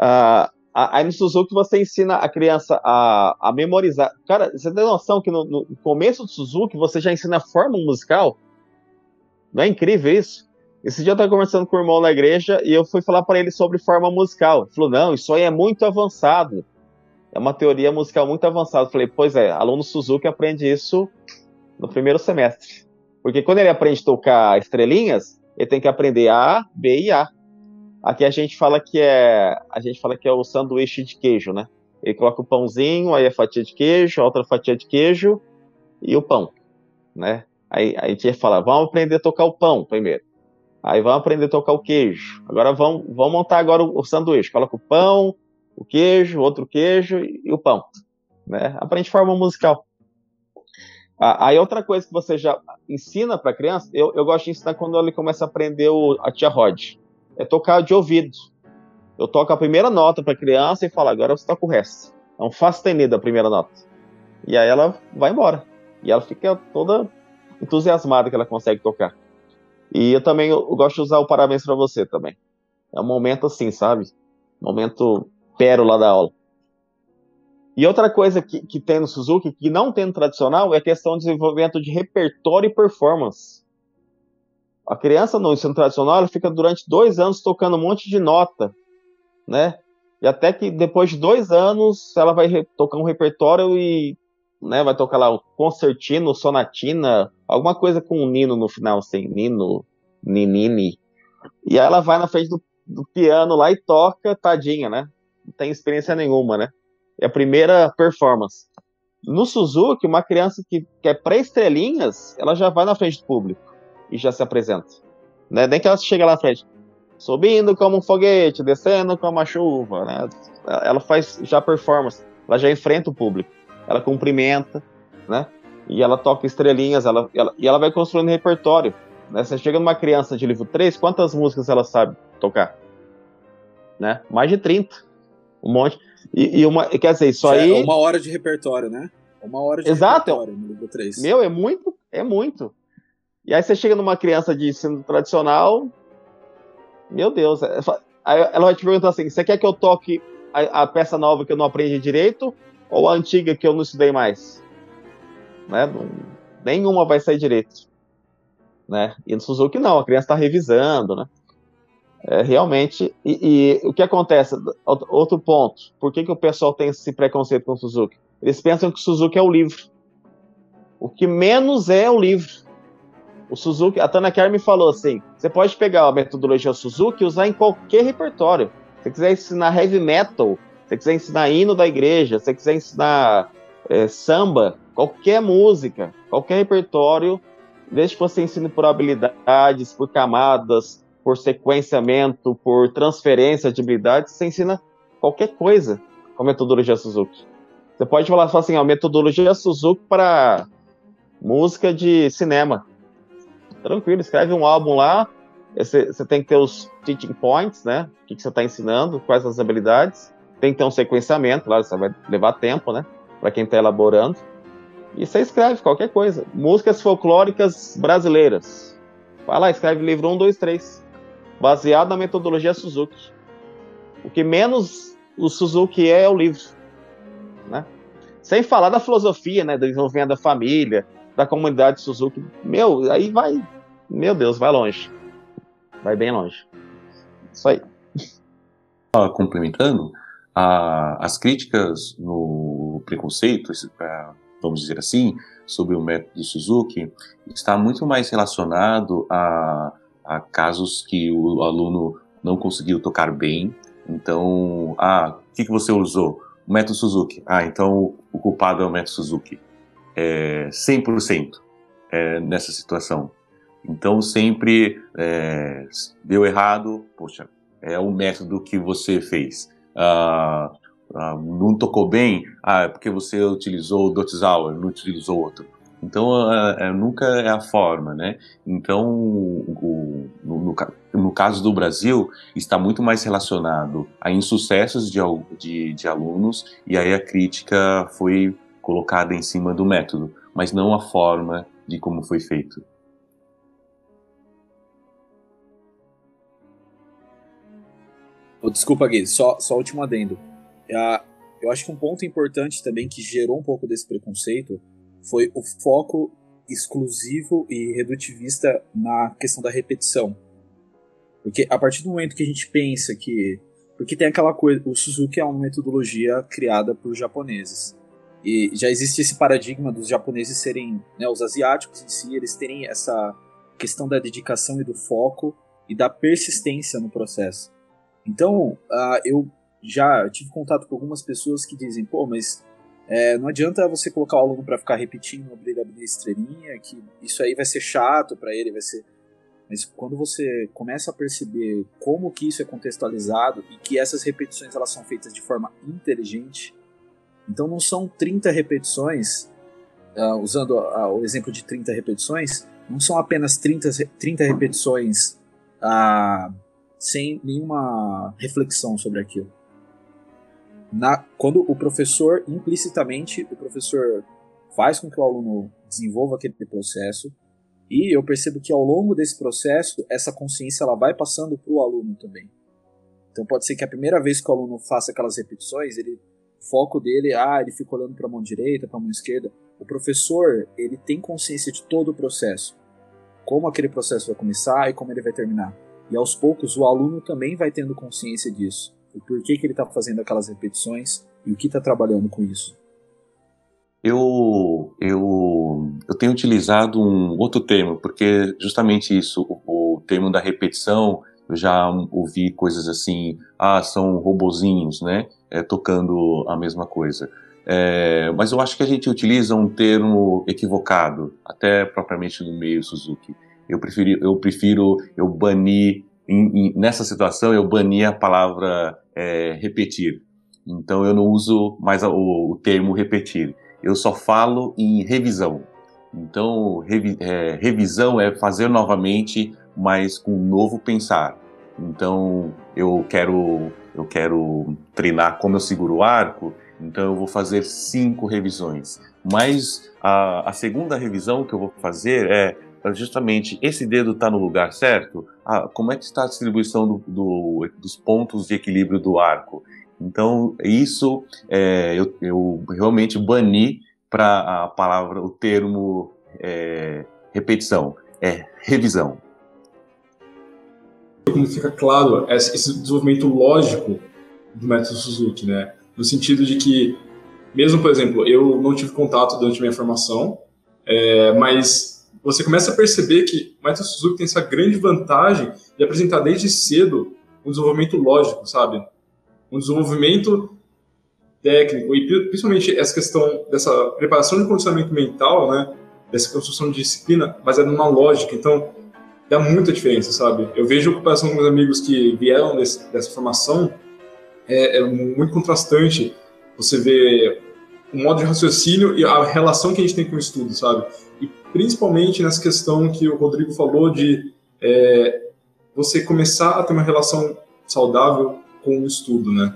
Uh, Aí no Suzuki você ensina a criança a, a memorizar. Cara, você tem noção que no, no, começo do Suzuki você já ensina a forma musical? Não é incrível isso? Esse dia eu estava conversando com o irmão na igreja e eu fui falar para ele sobre forma musical. Ele falou: não, isso aí é muito avançado. É uma teoria musical muito avançada. Eu falei: pois é, aluno Suzuki aprende isso no primeiro semestre. Porque quando ele aprende a tocar estrelinhas, ele tem que aprender A, B e A. Aqui a gente fala que é a gente fala que é o sanduíche de queijo, né? Ele coloca o pãozinho, aí a fatia de queijo, outra fatia de queijo e o pão, né? Aí, a gente fala, vamos aprender a tocar o pão primeiro. Aí vamos aprender a tocar o queijo. Agora vamos, vamos montar agora o, o sanduíche. Coloca o pão, o queijo, outro queijo e o pão. Né? Aprende forma musical. Aí outra coisa que você já ensina para criança, eu, eu gosto de ensinar quando ele começa a aprender o, a tia Rod é tocar de ouvido. Eu toco a primeira nota para a criança e falo, agora você toca o resto. É um fá sustenido a primeira nota. E aí ela vai embora. E ela fica toda entusiasmada que ela consegue tocar. E eu também eu, gosto de usar o parabéns para você também. É um momento assim, sabe? Momento pérola da aula. E outra coisa que, que tem no Suzuki, que não tem no tradicional, é a questão de desenvolvimento de repertório e performance. A criança no ensino tradicional ela fica durante dois anos tocando um monte de nota, né? E até que depois de dois anos ela vai tocar um repertório e né, vai tocar lá o concertino, sonatina, alguma coisa com um nino no final, assim, nino, ninini. E aí ela vai na frente do, do piano lá e toca, tadinha, né? Não tem experiência nenhuma, né? É a primeira performance. No Suzuki, uma criança que, que é pré-estrelinhas, ela já vai na frente do público e já se apresenta. Né? Nem que ela chega lá na frente, subindo como um foguete, descendo como a chuva, né? Ela faz já performance, ela já enfrenta o público, ela cumprimenta, né? E ela toca estrelinhas, ela, ela, e ela vai construindo repertório. Né? Você chega numa criança de livro 3, quantas músicas ela sabe tocar? Né? Mais de 30. Um monte. E, e uma, quer dizer, isso aí. É uma hora de repertório, né? Uma hora de Exato. repertório no livro 3. Meu, é muito, é muito. E aí você chega numa criança de ensino tradicional, meu Deus, é, ela vai te perguntar assim: você quer que eu toque a, a, peça nova que eu não aprendi direito ou a antiga que eu não estudei mais? Né? Não, nenhuma vai sair direito. Né? E no Suzuki não, a criança está revisando, né? É, realmente, e, e, o que acontece? Outro ponto, por que, que o pessoal tem esse preconceito com o Suzuki? Eles pensam que o Suzuki é o livro. O que menos é o livro. O Suzuki, a Tana Kerr me falou assim: você pode pegar a metodologia Suzuki e usar em qualquer repertório. Se você quiser ensinar heavy metal, se você quiser ensinar hino da igreja, se você quiser ensinar é, samba, qualquer música, qualquer repertório, desde que você ensine por habilidades, por camadas, por sequenciamento, por transferência de habilidades, você ensina qualquer coisa com a metodologia Suzuki. Você pode falar assim, a metodologia Suzuki para música de cinema. Tranquilo, escreve um álbum lá, você, tem que ter os teaching points, né? O que, que você está ensinando, quais as habilidades. Tem que ter um sequenciamento, claro, isso vai levar tempo, né? Para quem está elaborando. E você escreve qualquer coisa. Músicas folclóricas brasileiras. Vai lá, escreve livro 1, 2, 3 baseado na metodologia Suzuki. O que menos o Suzuki é, é o livro. Né? Sem falar da filosofia, né, do desenvolvimento da família, da comunidade Suzuki. Meu, aí vai, meu Deus, vai longe. Vai bem longe. Isso aí. Complementando, a, as críticas no preconceito, é, vamos dizer assim, sobre o método Suzuki, está muito mais relacionado a Há casos que o aluno não conseguiu tocar bem, então, ah, o que, que você usou? O método Suzuki. Ah, então o culpado é o método Suzuki. É 100% é, nessa situação. Então sempre é, deu errado, poxa, é o método que você fez. Ah, ah, não tocou bem, ah, é porque você utilizou o Dotzauer, não utilizou outro. Então, é, nunca é a forma, né? Então, o, no, no, caso do Brasil, está muito mais relacionado a insucessos de, de, de alunos, e aí a crítica foi colocada em cima do método, mas não a forma de como foi feito. Oh, desculpa, Gui, só, só último adendo. Eu acho que um ponto importante também que gerou um pouco desse preconceito foi o foco exclusivo e redutivista na questão da repetição. Porque a partir do momento que a gente pensa que. Porque tem aquela coisa. O Suzuki é uma metodologia criada por japoneses. E já existe esse paradigma dos japoneses serem. Né, os asiáticos em si, eles terem essa questão da dedicação e do foco e da persistência no processo. Então, uh, eu já tive contato com algumas pessoas que dizem: pô, mas é, não adianta você colocar o aluno para ficar repetindo, abrir abrir estrelinha, que isso aí vai ser chato para ele, vai ser. Mas quando você começa a perceber como que isso é contextualizado e que essas repetições elas são feitas de forma inteligente, então não são 30 repetições, uh, usando uh, o exemplo de 30 repetições, não são apenas 30, 30 repetições uh, sem nenhuma reflexão sobre aquilo na, quando o professor, implicitamente, o professor faz com que o aluno desenvolva aquele processo, e eu percebo que ao longo desse processo, essa consciência ela vai passando para o aluno também. Então pode ser que a primeira vez que o aluno faça aquelas repetições, ele foco dele, ah, ele fica olhando para a mão direita, para a mão esquerda. O professor, ele tem consciência de todo o processo. Como aquele processo vai começar e como ele vai terminar. E aos poucos o aluno também vai tendo consciência disso o porquê que ele está fazendo aquelas repetições e o que está trabalhando com isso. Eu, eu, eu tenho utilizado um outro termo, porque justamente isso, o, o termo da repetição, eu já ouvi coisas assim, ah, são robozinhos, né, é, tocando a mesma coisa. É, mas eu acho que a gente utiliza um termo equivocado, até propriamente no meio Suzuki. Eu prefiro, eu prefiro eu banir em, em, nessa situação eu bani a palavra é, repetir. Então eu não uso mais o, o, termo repetir. Eu só falo em revisão. Então, revi é, revisão é fazer novamente, mas com um novo pensar. Então, eu quero, eu quero treinar como eu seguro o arco, então eu vou fazer cinco revisões. Mas a, a segunda revisão que eu vou fazer é justamente esse dedo está no lugar certo? Ah, como é que está a distribuição do, do, dos pontos de equilíbrio do arco? Então, isso é, eu, eu, realmente bani para a palavra, o termo é, repetição, é revisão. Como fica claro esse desenvolvimento lógico do método Suzuki, né? No sentido de que, mesmo, por exemplo, eu não tive contato durante minha formação, é, mas você começa a perceber que método Suzuki tem essa grande vantagem de apresentar desde cedo um desenvolvimento lógico, sabe? Um desenvolvimento técnico e principalmente essa questão dessa preparação de condicionamento mental, né? Dessa construção de disciplina baseada numa lógica. Então, dá muita diferença, sabe? Eu vejo a comparação com meus amigos que vieram desse, dessa formação, é, é, muito contrastante você vê o modo de raciocínio e a relação que a gente tem com o estudo, sabe? E principalmente nessa questão que o Rodrigo falou de é, você começar a ter uma relação saudável com o estudo, né?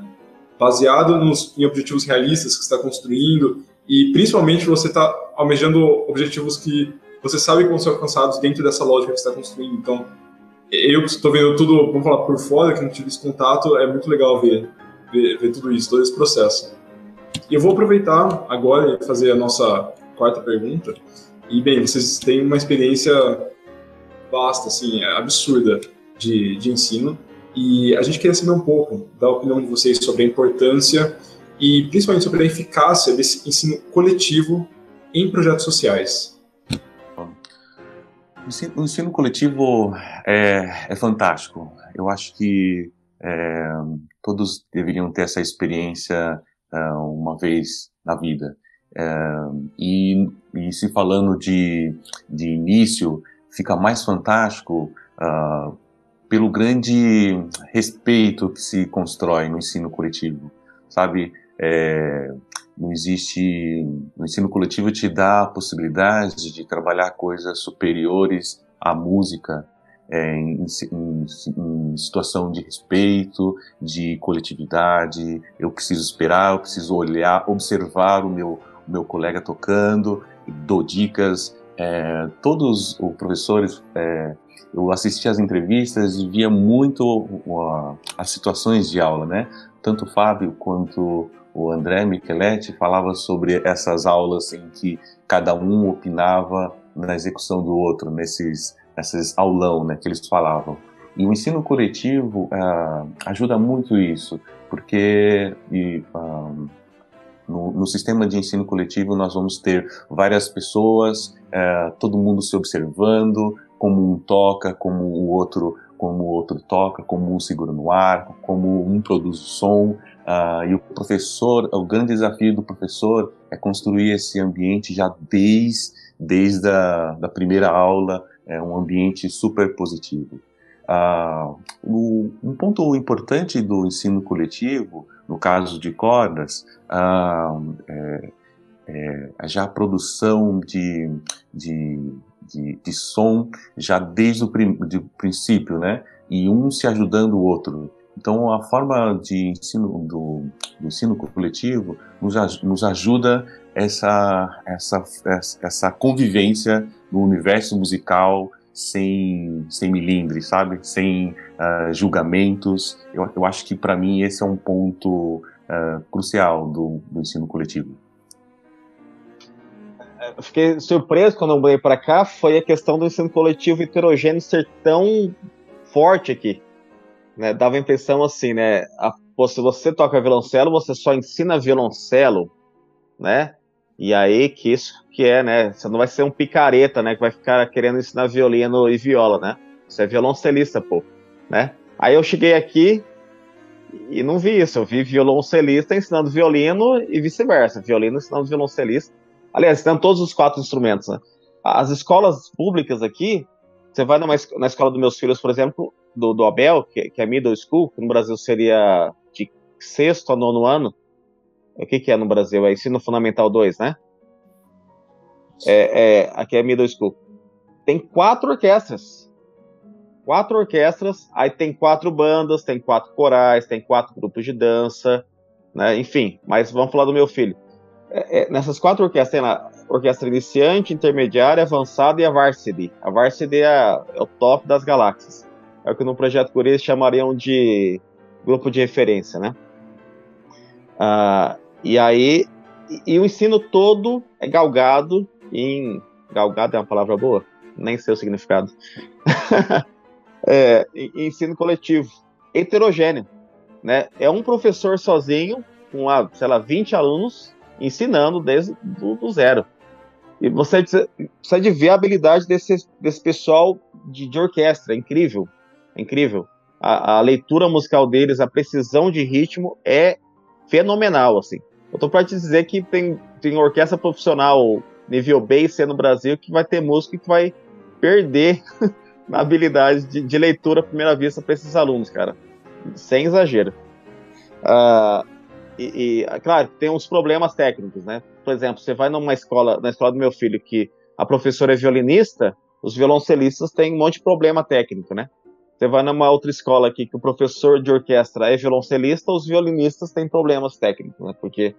Baseado nos, em objetivos realistas que você está construindo e principalmente você está almejando objetivos que você sabe que vão ser alcançados dentro dessa lógica que você está construindo. Então, eu estou vendo tudo, vamos falar por fora, que não tive esse contato, é muito legal ver, ver, ver tudo isso, todo esse processo. E eu vou aproveitar agora e fazer a nossa quarta pergunta. E, bem, vocês têm uma experiência vasta, assim, absurda de, de ensino. E a gente queria saber um pouco da opinião de vocês sobre a importância e principalmente sobre a eficácia desse ensino coletivo em projetos sociais. O ensino, coletivo é, é, fantástico. Eu acho que é, todos deveriam ter essa experiência uh, uma vez na vida. Uh, e, e, se falando de, de início, fica mais fantástico uh, pelo grande respeito que se constrói no ensino coletivo, sabe? É, não existe. O ensino coletivo te dá a possibilidade de trabalhar coisas superiores à música, é, em, em, em, situação de respeito, de coletividade. Eu preciso esperar, eu preciso olhar, observar o meu, o meu colega tocando, dou dicas. É, todos os professores é, eu assistia às entrevistas e via muito as situações de aula, né? Tanto o Fábio quanto o André Micheletti falava sobre essas aulas em que cada um opinava na execução do outro, nesses, nesses aulão, né, que eles falavam. E o ensino coletivo uh, ajuda muito isso, porque e, um, no, no, sistema de ensino coletivo nós vamos ter várias pessoas, uh, todo mundo se observando, como um toca, como o outro, como o outro toca, como um segura no arco, como um produz o som. E o professor, o grande desafio do professor é construir esse ambiente já desde, desde a da primeira aula, é um ambiente super positivo. Uh, o, um ponto importante do ensino coletivo, no caso de cordas, uh, é, é, já a produção de, de de, de som já desde o prim, de princípio, né? E um se ajudando o outro. Então, a forma de ensino do, do ensino coletivo nos, nos ajuda essa, essa, essa convivência no universo musical sem, sem milindre, sabe? Sem uh, julgamentos. Eu, eu acho que, para mim, esse é um ponto uh, crucial do, do ensino coletivo eu fiquei surpreso quando eu mudei para cá foi a questão do ensino coletivo heterogêneo ser tão forte aqui. Né? Dava a impressão assim, né? A, se você toca violoncelo, você só ensina violoncelo, né? E aí que isso que é, né? Você não vai ser um picareta, né? Que vai ficar querendo ensinar violino e viola, né? Você é violoncelista, pô, né? Aí eu cheguei aqui e não vi isso. Eu vi violoncelista ensinando violino e vice-versa. Violino ensinando violoncelista. Aliás, estão todos os quatro instrumentos. Né? As escolas públicas aqui, você vai numa, na escola dos meus filhos, por exemplo, do, do Abel, que, que é middle school, que no Brasil seria de sexto a nono ano. O que, que é no Brasil? É ensino fundamental 2, né? é, é, aqui é middle school. Tem quatro orquestras. Quatro orquestras, aí tem quatro bandas, tem quatro corais, tem quatro grupos de dança, né? Enfim, mas vamos falar do meu filho. É, é, nessas quatro orquestras tem lá orquestra iniciante, intermediária, avançada e a varsity. A varsity é, é o top das galáxias. É o que no projeto Guri eles chamariam de grupo de referência, né? Ah, e aí, e, e, o ensino todo é galgado em. Galgado é uma palavra boa? Nem sei o significado. é, ensino coletivo, heterogêneo. Né? É um professor sozinho, com, sei lá, 20 alunos, ensinando desde do, do zero. E você precisa de ver a habilidade desse, desse pessoal de, de orquestra, é incrível. É incrível. A, a, leitura musical deles, a precisão de ritmo é fenomenal, assim. Eu tô para te dizer que tem, tem orquestra profissional nível base no Brasil que vai ter músico que vai perder na habilidade de, de leitura à primeira vista para esses alunos, cara. Sem exagero. Uh, e, e, claro, tem uns problemas técnicos, né? Por exemplo, você vai numa escola, na escola do meu filho, que a professora é violinista, os violoncelistas têm um monte de problema técnico, né? Você vai numa outra escola aqui que o professor de orquestra é violoncelista, os violinistas têm problemas técnicos, né? Porque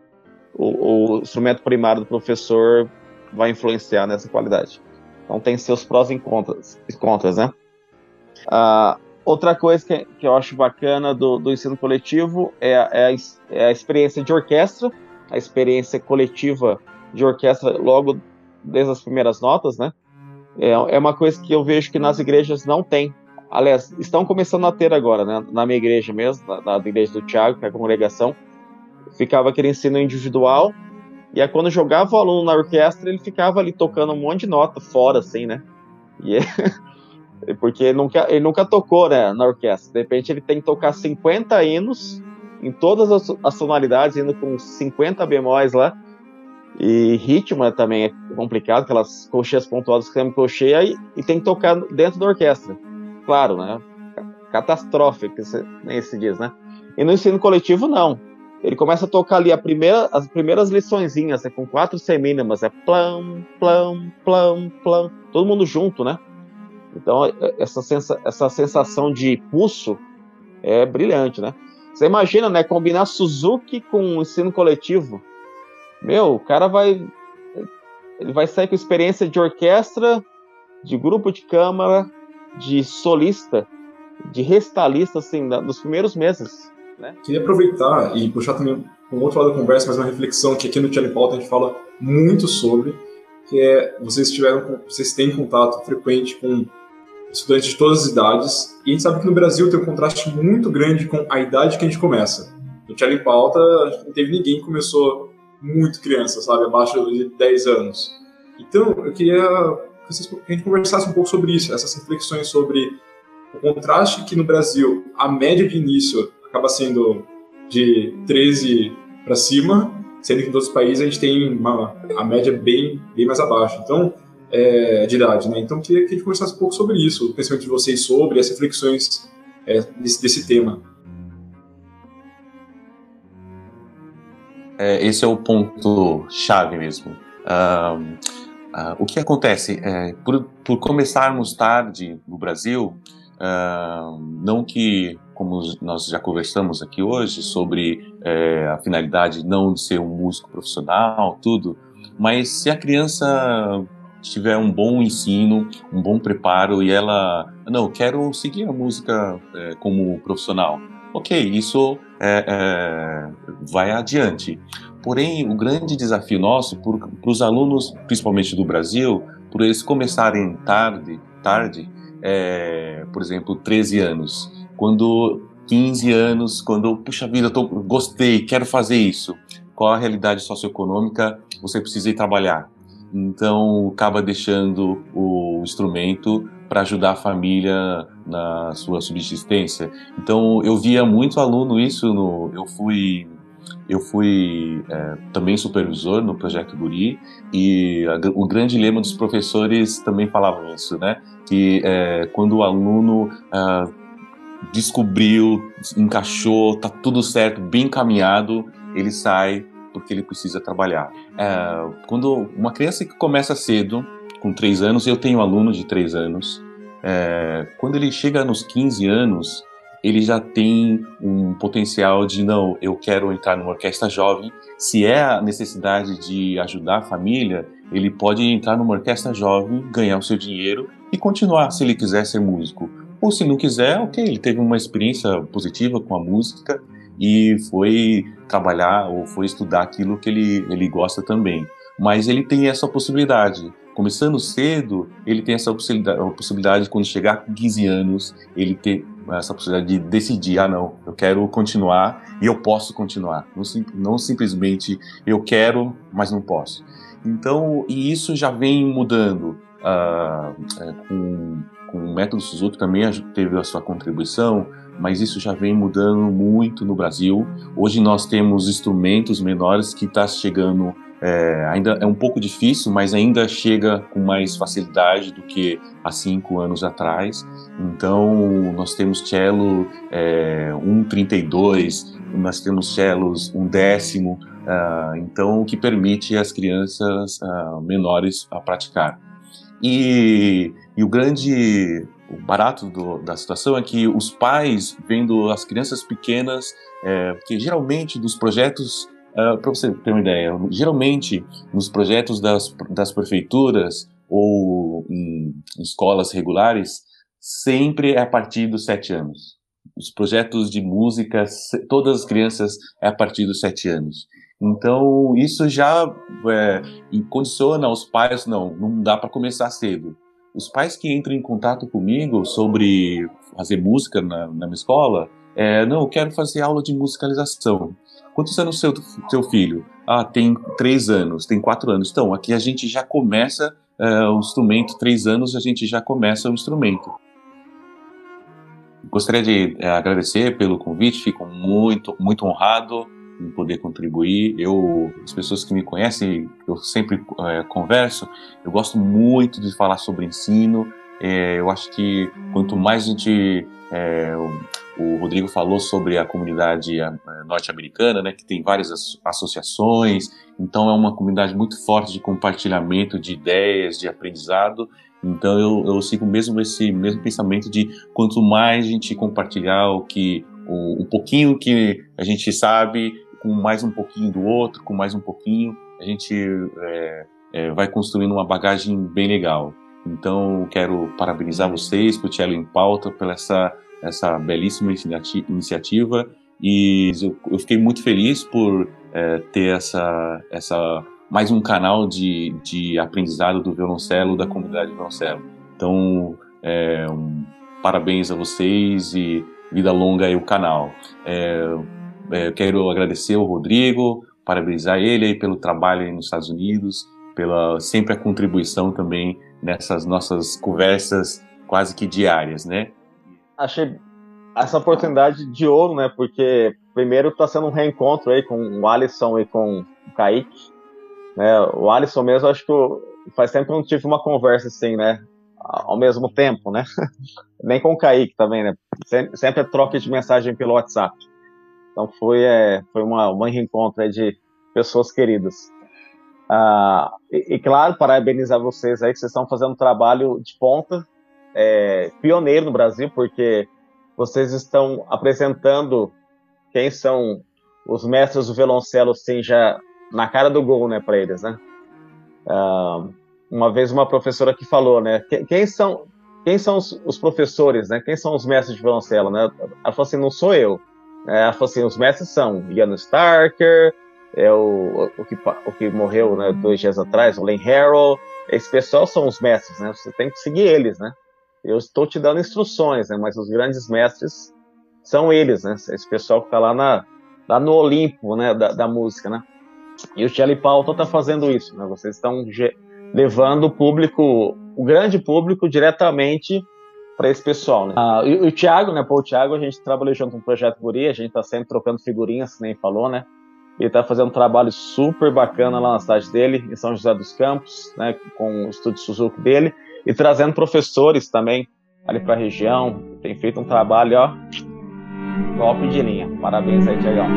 o, o instrumento primário do professor vai influenciar nessa qualidade. Então tem seus prós e contras, contras né? Ah, outra coisa que, que, eu acho bacana do, do ensino coletivo é, é, a, é, a, experiência de orquestra, a experiência coletiva de orquestra logo desde as primeiras notas, né? É, é uma coisa que eu vejo que nas igrejas não tem. Aliás, estão começando a ter agora, né? Na minha igreja mesmo, na, na igreja do Tiago, que é a congregação, ficava aquele ensino individual e aí quando jogava o aluno na orquestra, ele ficava ali tocando um monte de nota fora, assim, né? E é, porque ele nunca, ele nunca tocou né, na orquestra. De repente ele tem que tocar 50 hinos em todas as, as tonalidades, indo com 50 bemóis lá. E ritmo né, também é complicado, aquelas cocheias pontuadas que tem cocheia e, e tem que tocar dentro da orquestra. Claro, né? Catastrófico, nem se diz, né? E no ensino coletivo, não ele começa a tocar ali a primeira, as primeiras liçõezinhas, né, com quatro semínimas, é plum, plum, plum, plum, todo mundo junto, né? Então, é, é, essa, sensa, essa sensação de pulso é brilhante, né? Você imagina, né, combinar Suzuki com ensino coletivo. Meu, o cara vai ele vai sair com experiência de orquestra, de grupo de câmara, de solista, de restalista, assim, nos primeiros meses. Né? Queria aproveitar e puxar também um outro lado da conversa, mas uma reflexão que aqui no Channel Pauta a gente fala muito sobre, que é vocês tiveram, vocês têm contato frequente com estudantes de todas as idades, e a gente sabe que no Brasil tem um contraste muito grande com a idade que a gente começa. No Challenge Pauta, não teve ninguém que começou muito criança, sabe, abaixo de 10 anos. Então, eu queria que a gente conversasse um pouco sobre isso, essas reflexões sobre o contraste que no Brasil a média de início acaba sendo de 13 para cima, sendo que em outros países a gente tem uma, a média bem, bem mais abaixo. Então, é, de idade, né? Então, queria que a gente conversasse um pouco sobre isso, o pensamento de vocês sobre as reflexões é, desse, desse tema. É, esse é o ponto chave mesmo. Uh, uh, o que acontece? É, por, por começarmos tarde no Brasil, uh, não que como nós já conversamos aqui hoje, sobre é, a finalidade não de ser um músico profissional, tudo, mas se a criança tiver um bom ensino, um bom preparo e ela, não, quero seguir a música é, como profissional, ok, isso é, é vai adiante. Porém, o grande desafio nosso, para os alunos, principalmente do Brasil, por eles começarem tarde, tarde, por exemplo, 13 anos, quando 15 anos, quando, puxa vida, tô, gostei, quero fazer isso. Qual a realidade socioeconômica você precisa ir trabalhar? Então, acaba deixando o instrumento para ajudar a família na sua subsistência. Então, eu via muito aluno isso no, eu fui eu fui é, também supervisor no projeto Guri e a, o grande lema dos professores também falavam isso, né? Que é, quando o aluno ah, descobriu, encaixou, tá tudo certo, bem encaminhado, ele sai porque ele precisa trabalhar. É, quando uma criança que começa cedo, com três anos, eu tenho um aluno de três anos, é, quando ele chega nos 15 anos, ele já tem um potencial de não, eu quero entrar numa orquestra jovem. Se é a necessidade de ajudar a família, ele pode entrar numa orquestra jovem, ganhar o seu dinheiro e continuar se ele quiser ser músico. Ou se não quiser, ok, ele teve uma experiência positiva com a música e foi trabalhar ou foi estudar aquilo que ele, ele gosta também. Mas ele tem essa possibilidade começando cedo, ele tem essa possibilidade, possibilidade de quando chegar com 15 anos, ele ter essa possibilidade de decidir, ah não, eu quero continuar e eu posso continuar, não, não simplesmente eu quero, mas não posso. Então, e isso já vem mudando uh, com, com o método Suzuki também teve a sua contribuição, mas isso já vem mudando muito no Brasil. Hoje nós temos instrumentos menores que está chegando é, ainda é um pouco difícil, mas ainda chega com mais facilidade do que há cinco anos atrás. Então, nós temos cello é, 1,32, nós temos cellos um décimo, uh, então o que permite as crianças uh, menores a praticar. E, e o grande o barato do, da situação é que os pais, vendo as crianças pequenas, é, porque geralmente dos projetos ah, Para você ter uma ideia, geralmente nos projetos das, das prefeituras ou em, em escolas regulares, sempre é a partir dos sete anos. Os projetos de música, todas as crianças é a partir dos sete anos. Então, isso já é, condiciona os pais, não, não dá para começar cedo. Os pais que entram em contato comigo sobre fazer música na, na minha escola, é, não, eu quero fazer aula de musicalização. Quantos anos seu seu filho? Ah, tem três anos, tem quatro anos. Então, aqui a gente já começa uh, o instrumento, três anos a gente já começa o instrumento. Gostaria de uh, agradecer pelo convite, fico muito, muito honrado em poder contribuir. Eu, as pessoas que me conhecem, eu sempre uh, converso, eu gosto muito de falar sobre ensino. eu acho que quanto mais a gente o Rodrigo falou sobre a comunidade norte-americana, né, que tem várias associações, então é uma comunidade muito forte de compartilhamento de ideias, de aprendizado. Então eu, eu sigo mesmo esse mesmo pensamento de quanto mais a gente compartilhar o que o, um pouquinho que a gente sabe, com mais um pouquinho do outro, com mais um pouquinho, a gente é, é, vai construindo uma bagagem bem legal. Então quero parabenizar vocês por Tchelo em Pauta, pela essa essa belíssima iniciativa e eu, fiquei muito feliz por é, ter essa, essa mais um canal de, de aprendizado do violoncelo da comunidade de violoncelo. Então, é, um, parabéns a vocês e vida longa aí o canal. É, é, quero agradecer ao Rodrigo, parabenizar ele aí pelo trabalho nos Estados Unidos, pela sempre a contribuição também nessas nossas conversas quase que diárias, né? achei essa oportunidade de ouro, né? Porque primeiro está sendo um reencontro aí com o Alisson e com o Kaique. Né? O Alisson mesmo, acho que faz tempo que não tive uma conversa assim, né? Ao mesmo tempo, né? Nem com o Kaique também, né? Sempre, é troca de mensagem pelo WhatsApp. Então foi, é, foi uma, um reencontro de pessoas queridas. Ah, e, e, claro, parabenizar vocês aí que vocês estão fazendo um trabalho de ponta é, pioneiro no Brasil, porque vocês estão apresentando quem são os mestres do violoncelo, assim, já na cara do gol, né, para eles, né? Uh, uma vez uma professora que falou, né, quem são quem são os, os, professores, né? Quem são os mestres de violoncelo, né? Ela falou assim, não sou eu. Ela falou assim, os mestres são Ian Starker, é o, o, que, o que morreu né, dois dias atrás, o Len Harrell. Esse pessoal são os mestres, né? Você tem que seguir eles, né? Eu estou te dando instruções, né? Mas os grandes mestres são eles, né? Esse pessoal que está lá, na, lá no Olimpo, né? Da, da música, né? E o Charlie Paulo está fazendo isso, né? Vocês estão levando o público, o grande público, diretamente para esse pessoal, né? Ah, e, o Thiago, né? Pô, o Thiago, a gente trabalhou junto no Projeto Guri, a gente está sempre trocando figurinhas, nem falou, né? Ele está fazendo um trabalho super bacana lá na cidade dele, em São José dos Campos, né? Com o estúdio Suzuki dele e trazendo professores também ali para a região. Tem feito um trabalho, ó, top de linha. Parabéns aí, Tiagão.